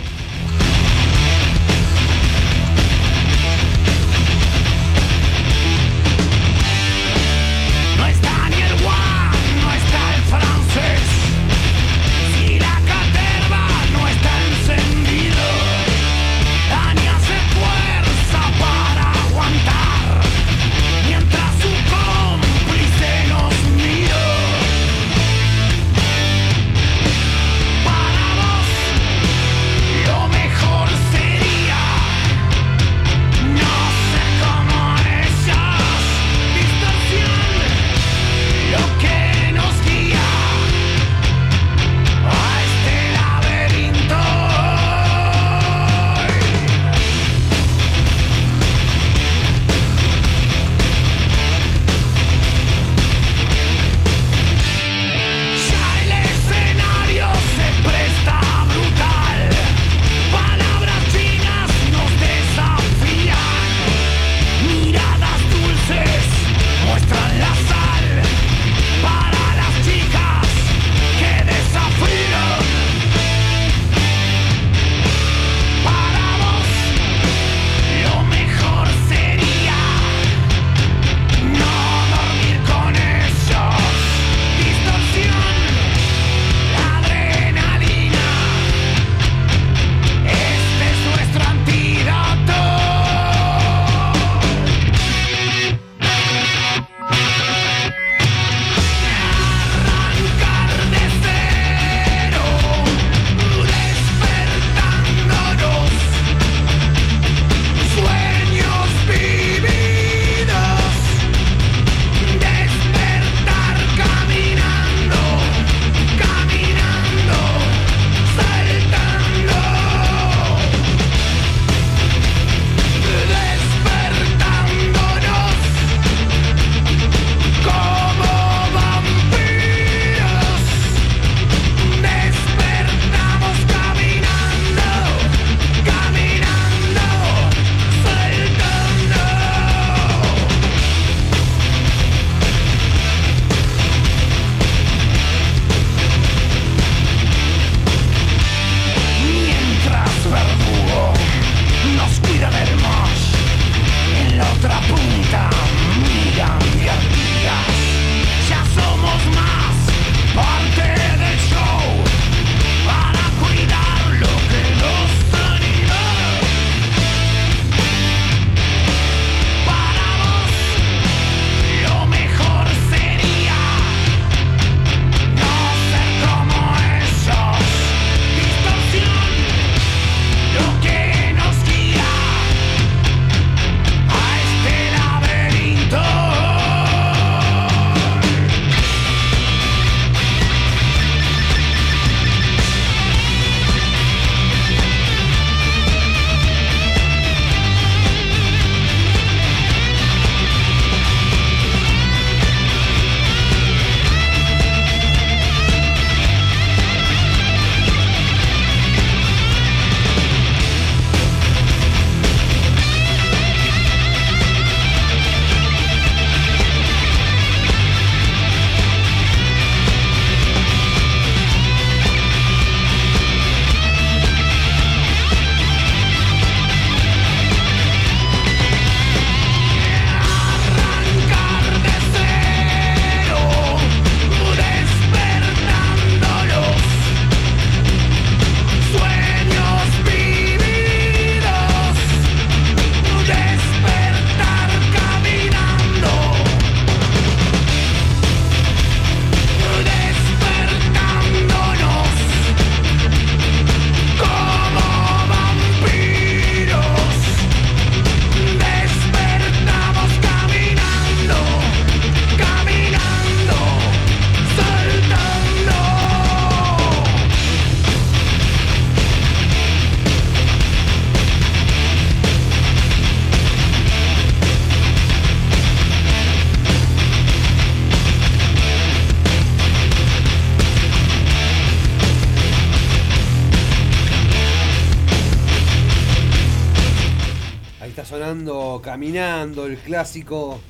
Speaker 5: Clásico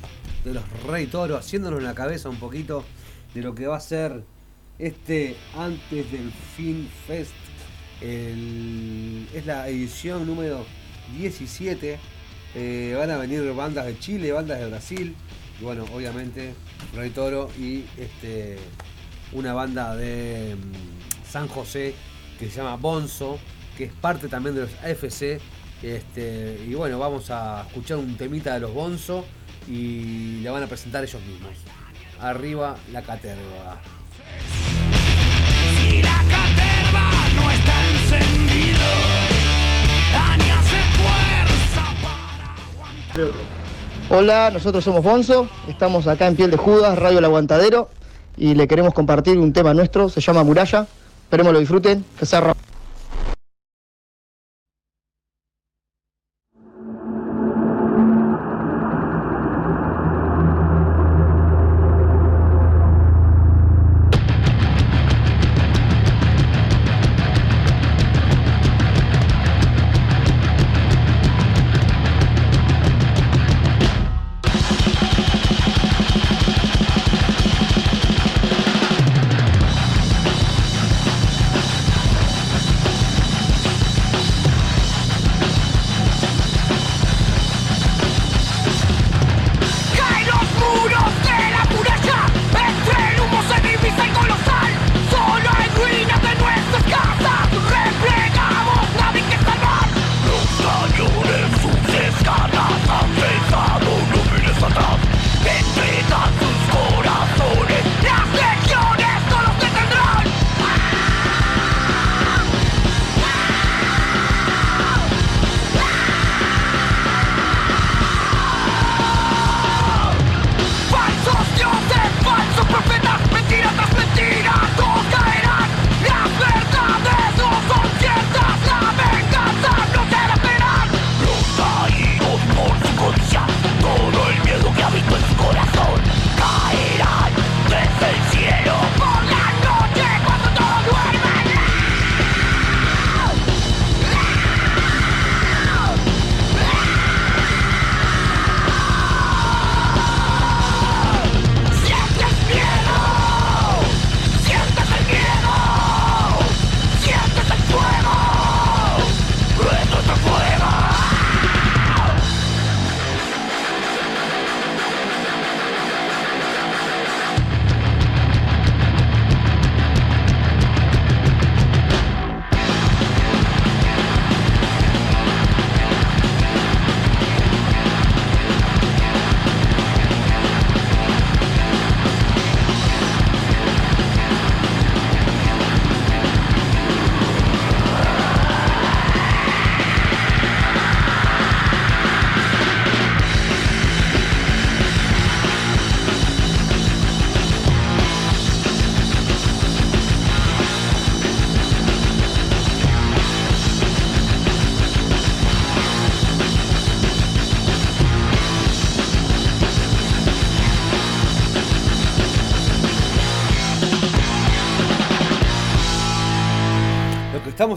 Speaker 5: de los Rey Toro, haciéndonos la cabeza un poquito de lo que va a ser este antes del Fin Fest. El- es la edición número 17. Eh, van a venir bandas de Chile, bandas de Brasil. Y bueno, obviamente Rey Toro y este, una banda de mm, San José que se llama Bonzo, que es parte también de los AFC. Este, y bueno, vamos a escuchar un temita de los Bonzo y la van a presentar ellos mismos. Arriba la caterva.
Speaker 12: Si la caterva no está encendido, Dani hace fuerza
Speaker 25: Hola, nosotros somos Bonzo, estamos acá en Piel de Judas, Radio El Aguantadero, y le queremos compartir un tema nuestro, se llama Muralla. Esperemos lo disfruten, que sea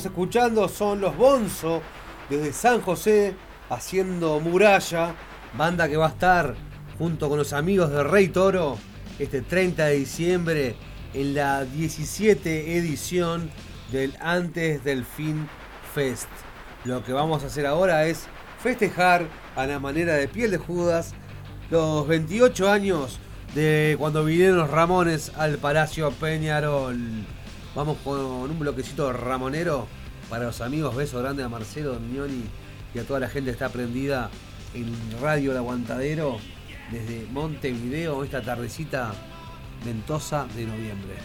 Speaker 5: escuchando son los Bonzo desde San José haciendo muralla, banda que va a estar junto con los amigos de Rey Toro este 30 de diciembre en la 17 edición del Antes del Fin Fest. Lo que vamos a hacer ahora es festejar a la manera de piel de Judas los 28 años de cuando vinieron los Ramones al Palacio Peñarol. Vamos con un bloquecito ramonero para los amigos. Beso grande a Marcelo Domignoni y a toda la gente que está prendida en Radio El Aguantadero desde Montevideo esta tardecita ventosa de noviembre.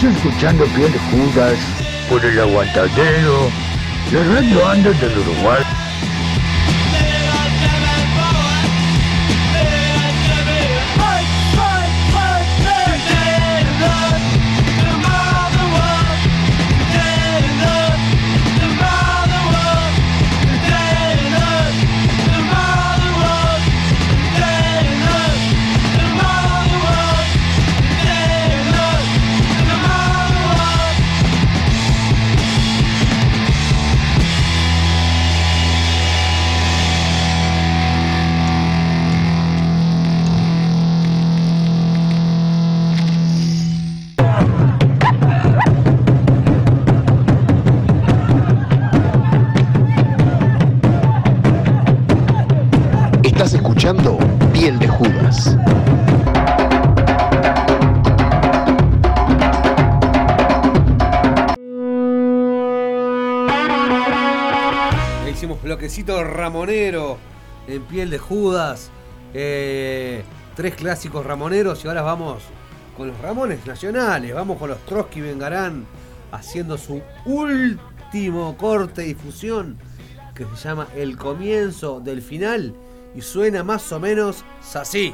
Speaker 26: Estás escuchando Piel de Judas por el Aguantadero, la radio anda del Uruguay.
Speaker 5: en piel de Judas, eh, tres clásicos ramoneros y ahora vamos con los Ramones nacionales, vamos con los Trotsky Vengarán haciendo su último corte de difusión que se llama El comienzo del final y suena más o menos así.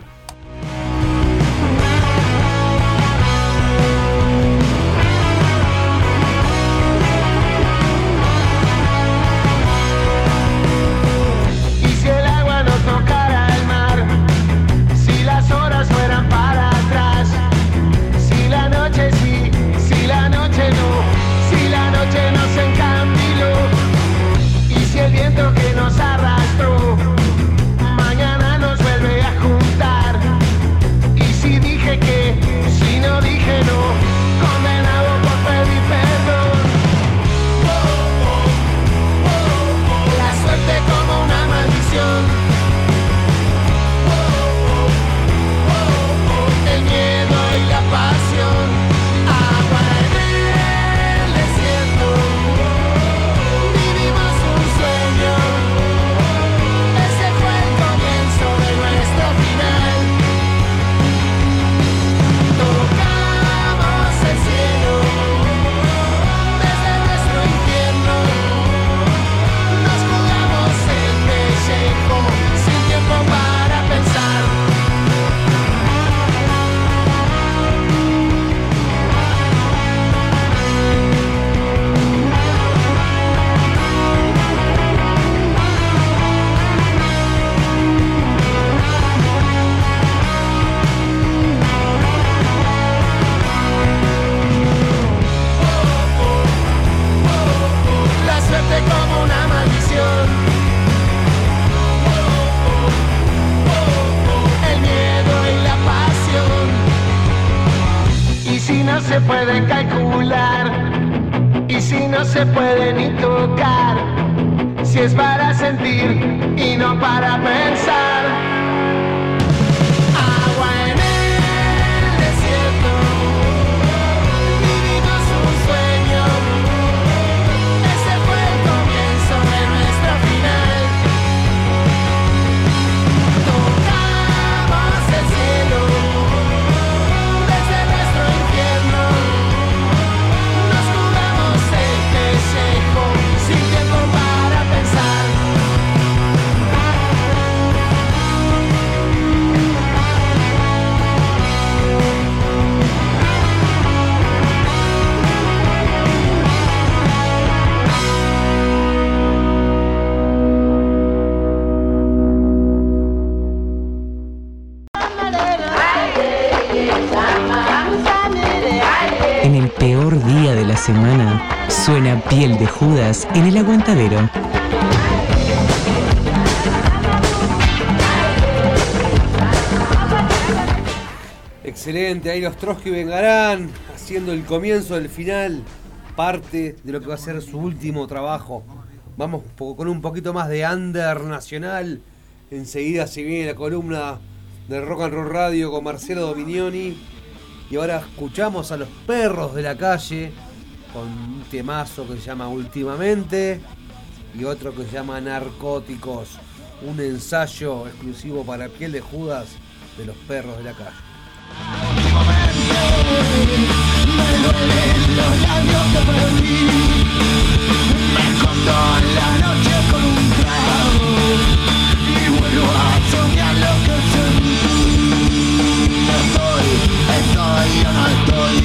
Speaker 5: Ahí los Trotsky vengarán haciendo el comienzo del final, parte de lo que va a ser su último trabajo. Vamos con un poquito más de under nacional. Enseguida se viene la columna de Rock and Roll Radio con Marcelo Dominioni. Y ahora escuchamos a los perros de la calle con un temazo que se llama Últimamente y otro que se llama Narcóticos. Un ensayo exclusivo para piel de Judas de los perros de la calle.
Speaker 27: Y vuelvo a soñar lo que sentí Estoy, estoy, yo no estoy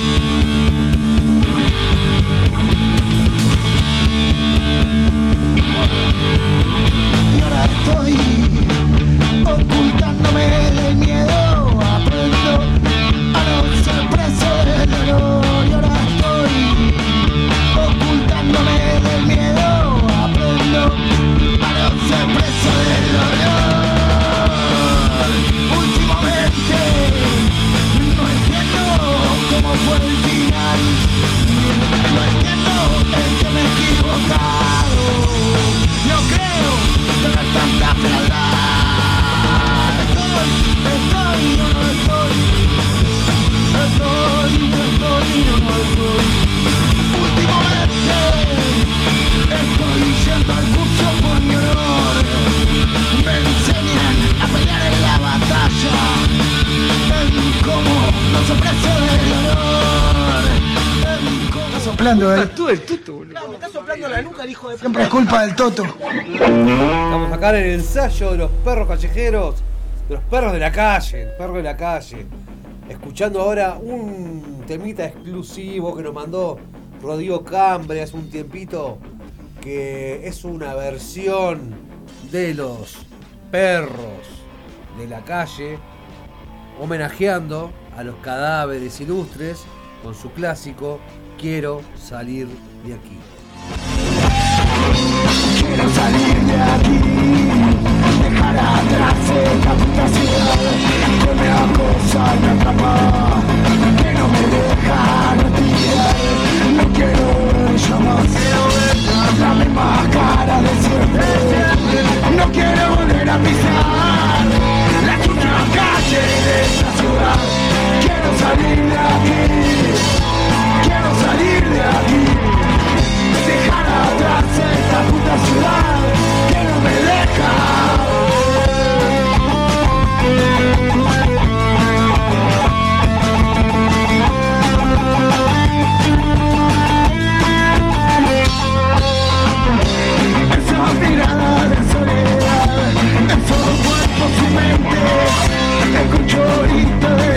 Speaker 27: Y ahora estoy ocultándome del miedo soplando, ¿eh? Tú el tuto, boludo. me está soplando la nuca el hijo de Siempre es culpa del toto.
Speaker 5: Estamos acá en el ensayo de los perros callejeros, de los perros de la calle, el perro de la calle. Escuchando ahora un temita exclusivo que nos mandó Rodrigo Cambre hace un tiempito, que es una versión de los perros de la calle, homenajeando a los cadáveres ilustres con su clásico Quiero salir de aquí.
Speaker 27: Quiero salir de aquí, dejar atrás esta ciudad que me acosa y me atrapa, que no me deja respirar. No quiero yo más, la misma cara de siempre. No quiero volver a pisar la chucha calle de esta ciudad. Quiero salir de aquí, Quiero salir de aquí,
Speaker 28: dejar atrás esta puta ciudad que no me deja. mirada de soledad En
Speaker 27: solo cuerpo su mente Escucho gritos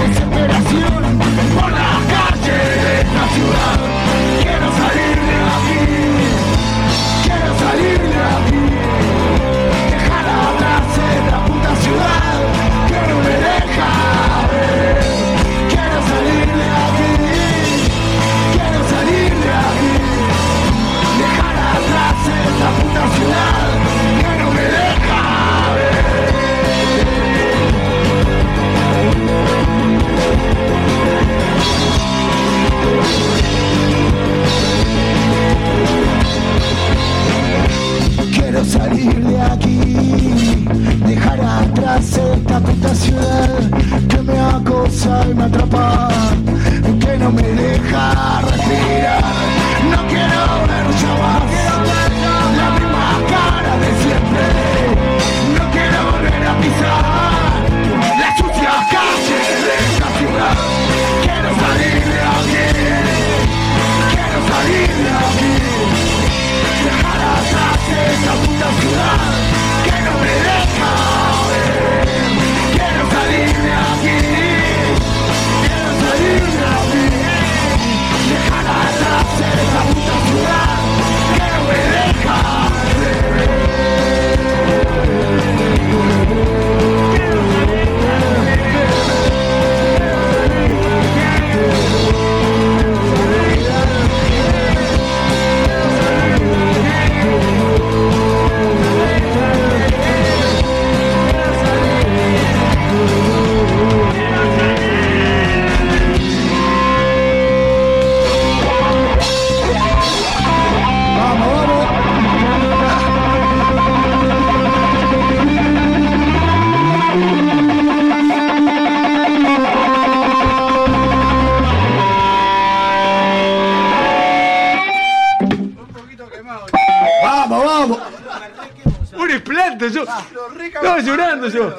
Speaker 27: Llorando yo.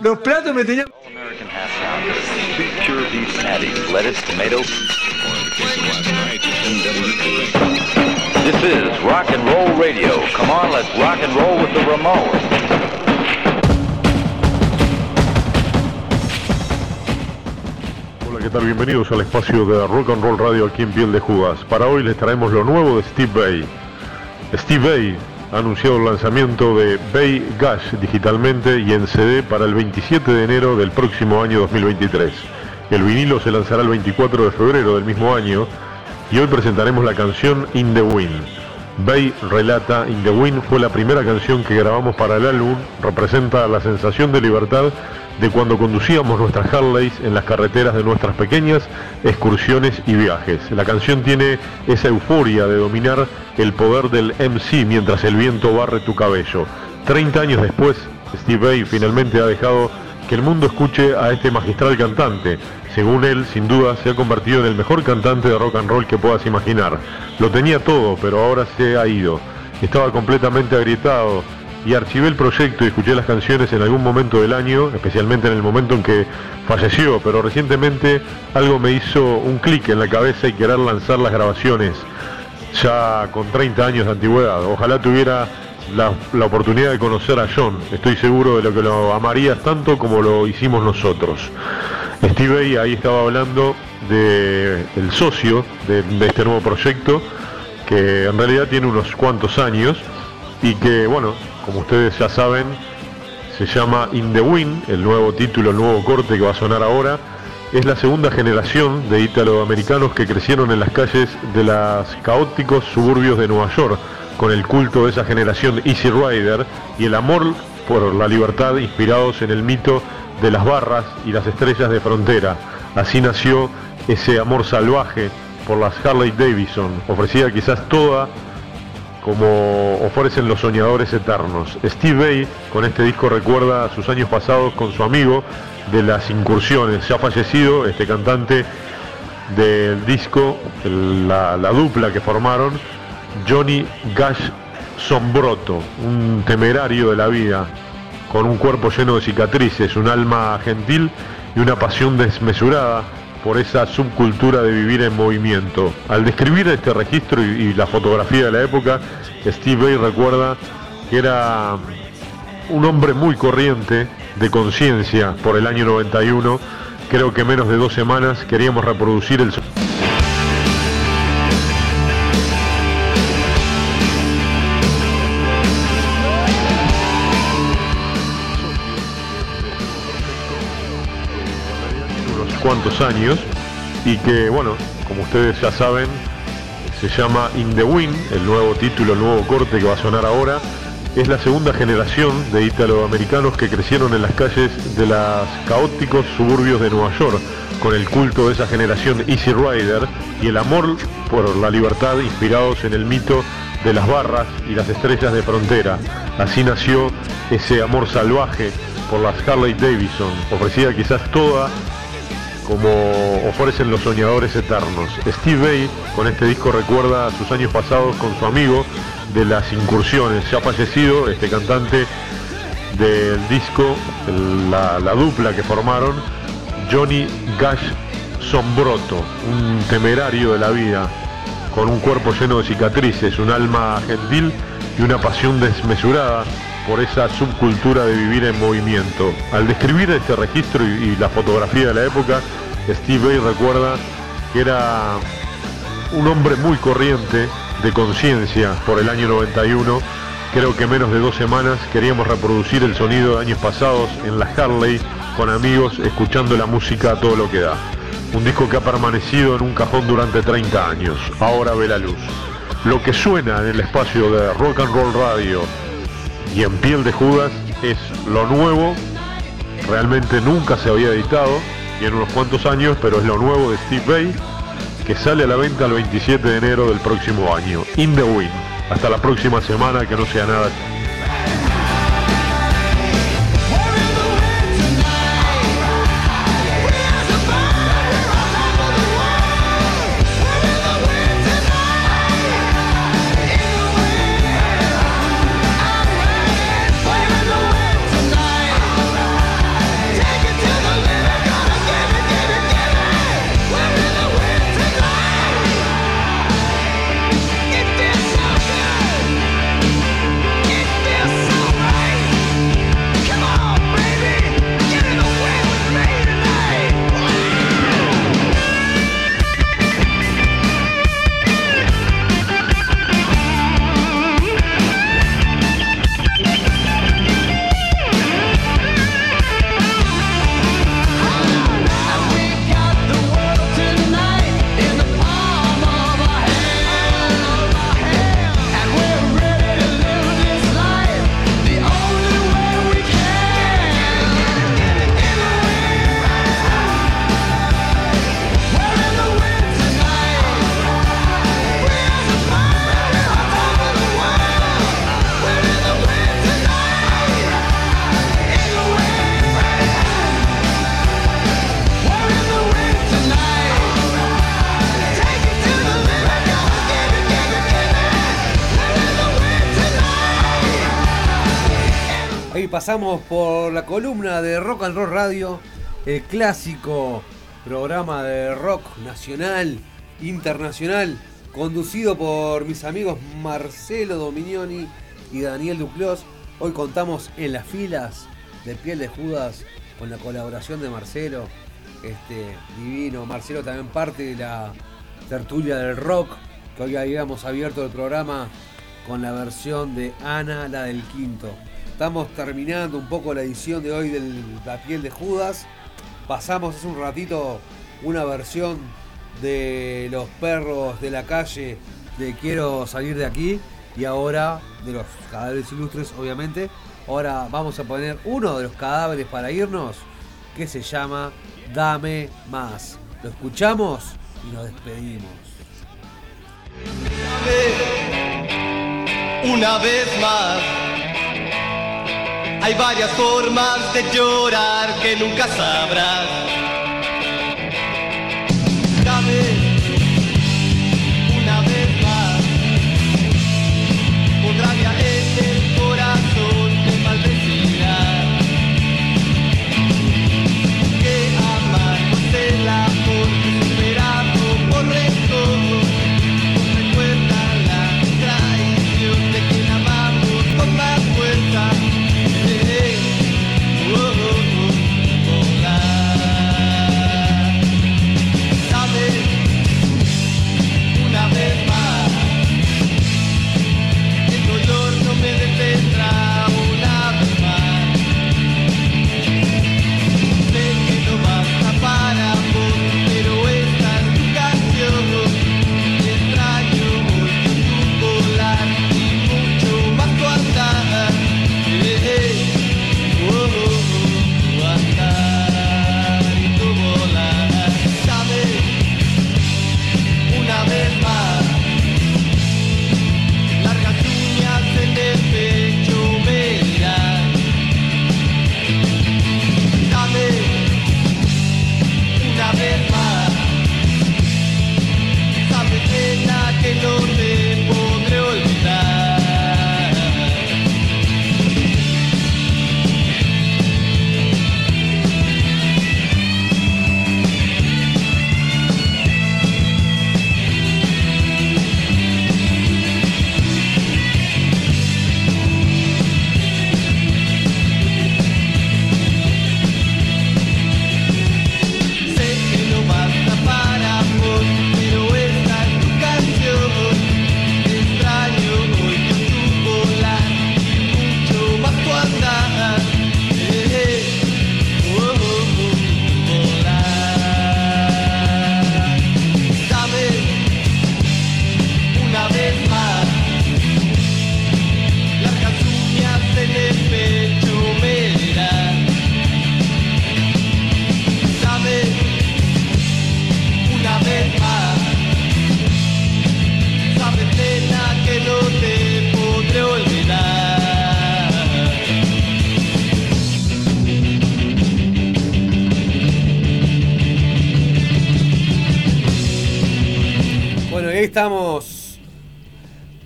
Speaker 27: Los platos me tenían.
Speaker 29: Pure beef patties, lettuce, tomato. This is rock and roll radio. Come on, let's rock and roll with the Ramones.
Speaker 30: Hola, ¿qué tal? Bienvenidos al espacio de Rock and Roll Radio aquí en Piel de Judas. Para hoy les traemos lo nuevo de Steve Bay. Steve Bay ha anunciado el lanzamiento de Bay Gash digitalmente y en CD para el 27 de enero del próximo año 2023. El vinilo se lanzará el 24 de febrero del mismo año y hoy presentaremos la canción In the Wind. Bay relata In the Wind fue la primera canción que grabamos para el álbum, representa la sensación de libertad de cuando conducíamos nuestras Harleys en las carreteras de nuestras pequeñas excursiones y viajes. La canción tiene esa euforia de dominar el poder del MC mientras el viento barre tu cabello. 30 años después, Steve Vai finalmente ha dejado que el mundo escuche a este magistral cantante. Según él, sin duda, se ha convertido en el mejor cantante de rock and roll que puedas imaginar. Lo tenía todo, pero ahora se ha ido. Estaba completamente agrietado y archivé el proyecto y escuché las canciones en algún momento del año, especialmente en el momento en que falleció, pero recientemente algo me hizo un clic en la cabeza y querer lanzar las grabaciones ya con 30 años de antigüedad. Ojalá tuviera la, la oportunidad de conocer a John. Estoy seguro de lo que lo amarías tanto como lo hicimos nosotros. Steve ahí estaba hablando de el socio de, de este nuevo proyecto, que en realidad tiene unos cuantos años y que, bueno, como ustedes ya saben, se llama In the Wind, el nuevo título, el nuevo corte que va a sonar ahora. Es la segunda generación de italoamericanos que crecieron en las calles de los caóticos suburbios de Nueva York, con el culto de esa generación Easy Rider y el amor por la libertad inspirados en el mito de las barras y las estrellas de frontera. Así nació ese amor salvaje por las Harley Davidson, ofrecida quizás toda como ofrecen los soñadores eternos. Steve Vai con este disco recuerda sus años pasados con su amigo de las incursiones, ya fallecido, este cantante del disco, la, la dupla que formaron, Johnny Gash Sombroto, un temerario de la vida, con un cuerpo lleno de cicatrices, un alma gentil y una pasión desmesurada por esa subcultura de vivir en movimiento. Al describir este registro y, la fotografía de la época, Steve Vai recuerda que era un hombre muy corriente, de conciencia, por el año 91. Creo que menos de dos semanas queríamos reproducir el... años y que bueno, como ustedes ya saben, se llama In the Wind, el nuevo título, el nuevo corte que va a sonar ahora. Es la segunda generación de italoamericanos que crecieron en las calles de los caóticos suburbios de Nueva York, con el culto de esa generación Easy Rider y el amor por la libertad inspirados en el mito de las barras y las estrellas de frontera. Así nació ese amor salvaje por las Harley Davidson, ofrecida quizás toda como ofrecen los soñadores eternos. Steve Vai con este disco recuerda sus años pasados con su amigo de las incursiones, ya fallecido, este cantante del disco, la, la dupla que formaron, Johnny Gash Sombroto, un temerario de la vida, con un cuerpo lleno de cicatrices, un alma gentil y una pasión desmesurada por esa subcultura de vivir en movimiento. Al describir este registro y, la fotografía de la época, Steve Vai recuerda que era un hombre muy corriente, de conciencia, por el año 91. Creo que menos de dos semanas queríamos reproducir el sonido de años pasados en la Harley con amigos escuchando la música a todo lo que da. Un disco que ha permanecido en un cajón durante 30 años. Ahora ve la luz. Lo que suena en el espacio de Rock and Roll Radio y en Piel de Judas es lo nuevo. Realmente nunca se había editado y en unos cuantos años, pero es lo nuevo de Steve Vai que sale a la venta el 27 de enero del próximo año. In the Wind. Hasta la próxima semana, que no sea nada.
Speaker 5: Pasamos por la columna de Rock and Roll Radio, el clásico programa de rock nacional, internacional, conducido por mis amigos Marcelo Dominioni y Daniel Duclos. Hoy contamos en las filas de Piel de Judas con la colaboración de Marcelo, este divino. Marcelo también parte de la tertulia del rock, que hoy habíamos abierto el programa con la versión de Ana, la del quinto. Estamos terminando un poco la edición de hoy de La piel de Judas. Pasamos hace un ratito una versión de Los perros de la calle de Quiero salir de aquí y ahora de los cadáveres ilustres, obviamente. Ahora vamos a poner uno de los cadáveres para irnos que se llama Dame más. Lo escuchamos y nos despedimos.
Speaker 26: Una vez más, hay varias formas de llorar que nunca sabrás.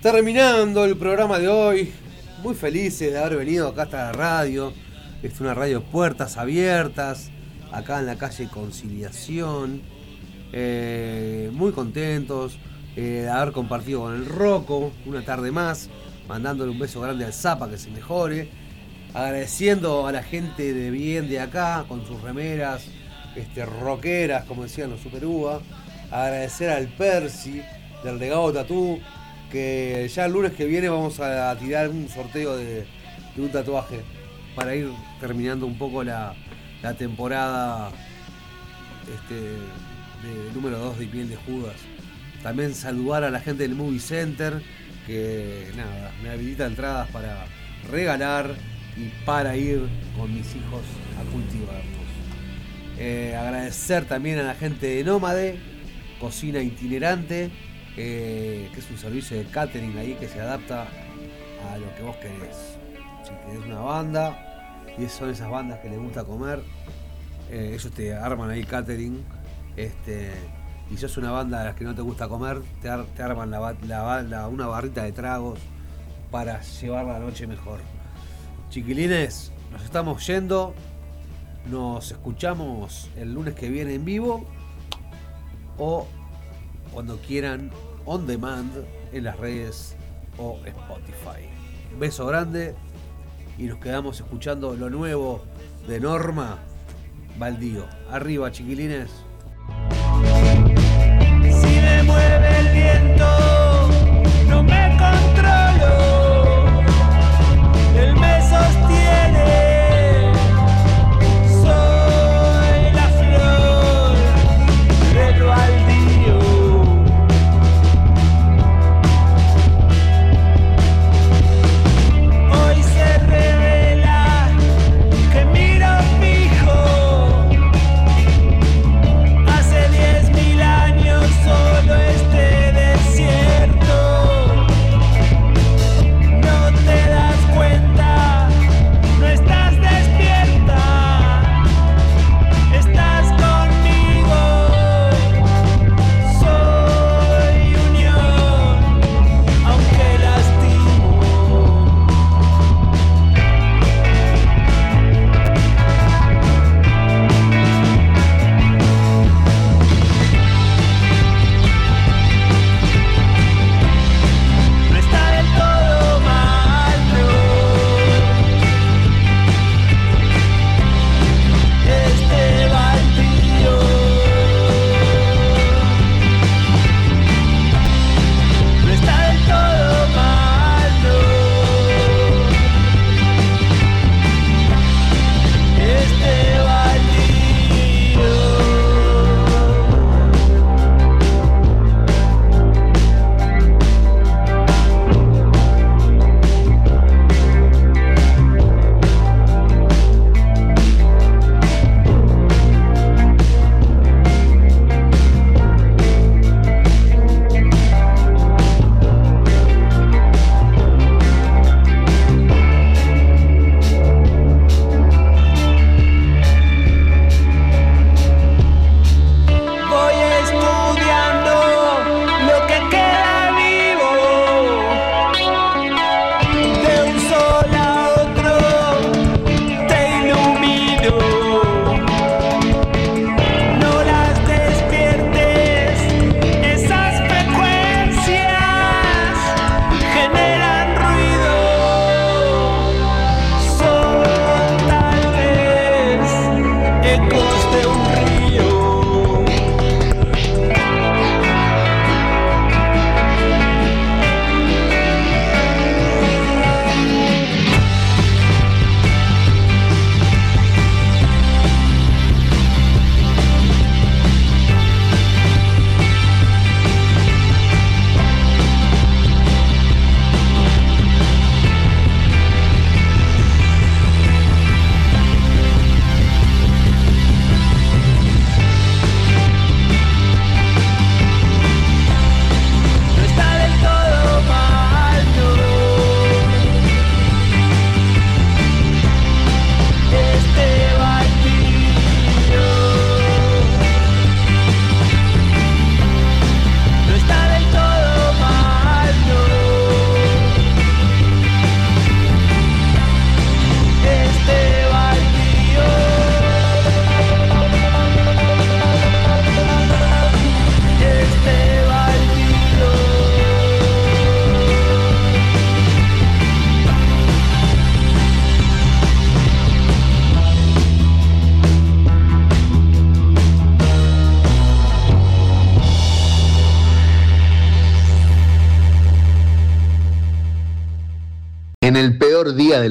Speaker 5: Terminando el programa de hoy. Muy felices de haber venido acá hasta la radio. Es una radio puertas abiertas, acá en la calle Conciliación. Eh, muy contentos eh, de haber compartido con el Roco una tarde más, mandándole un beso grande al Zapa que se mejore. Agradeciendo a la gente de bien de acá, con sus remeras, este, rockeras, como decían los Super Uva. Agradecer al Percy del Legado Tatú, que ya el lunes que viene vamos a tirar un sorteo de, un tatuaje para ir terminando un poco la, la temporada este, de número 2 de Piel de Judas. También saludar a la gente del Movie Center, que nada, me habilita entradas para regalar y para ir con mis hijos a cultivarlos. Eh, agradecer también a la gente de Nómade, cocina itinerante, que es un servicio de catering ahí que se adapta a lo que vos querés. Si querés una banda, y son esas bandas que les gusta comer, eh, ellos te arman ahí catering. Este, y sos una banda de las que no te gusta comer, te, ar- te arman la- una barrita de tragos para llevar la noche mejor. Chiquilines, nos estamos yendo. Nos escuchamos el lunes que viene en vivo o cuando quieran on demand en las redes o Spotify. Beso grande y nos quedamos escuchando lo nuevo de Norma Baldío. Arriba, chiquilines.
Speaker 12: Si me mueve el viento, no me controlo. Él me sostiene.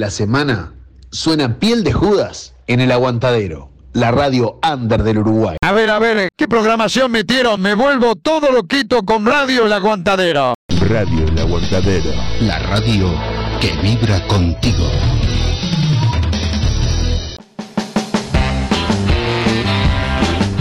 Speaker 12: La
Speaker 1: semana, suena Piel de Judas en el Aguantadero, la radio under del Uruguay.
Speaker 31: A ver, a ver, ¿qué programación metieron? Me vuelvo todo loquito con Radio El Aguantadero.
Speaker 24: Radio El Aguantadero.
Speaker 1: La radio que vibra contigo.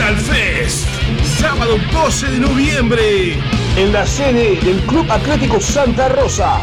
Speaker 23: Metal Fest, sábado 12 de noviembre, en la sede del Club Atlético Santa Rosa.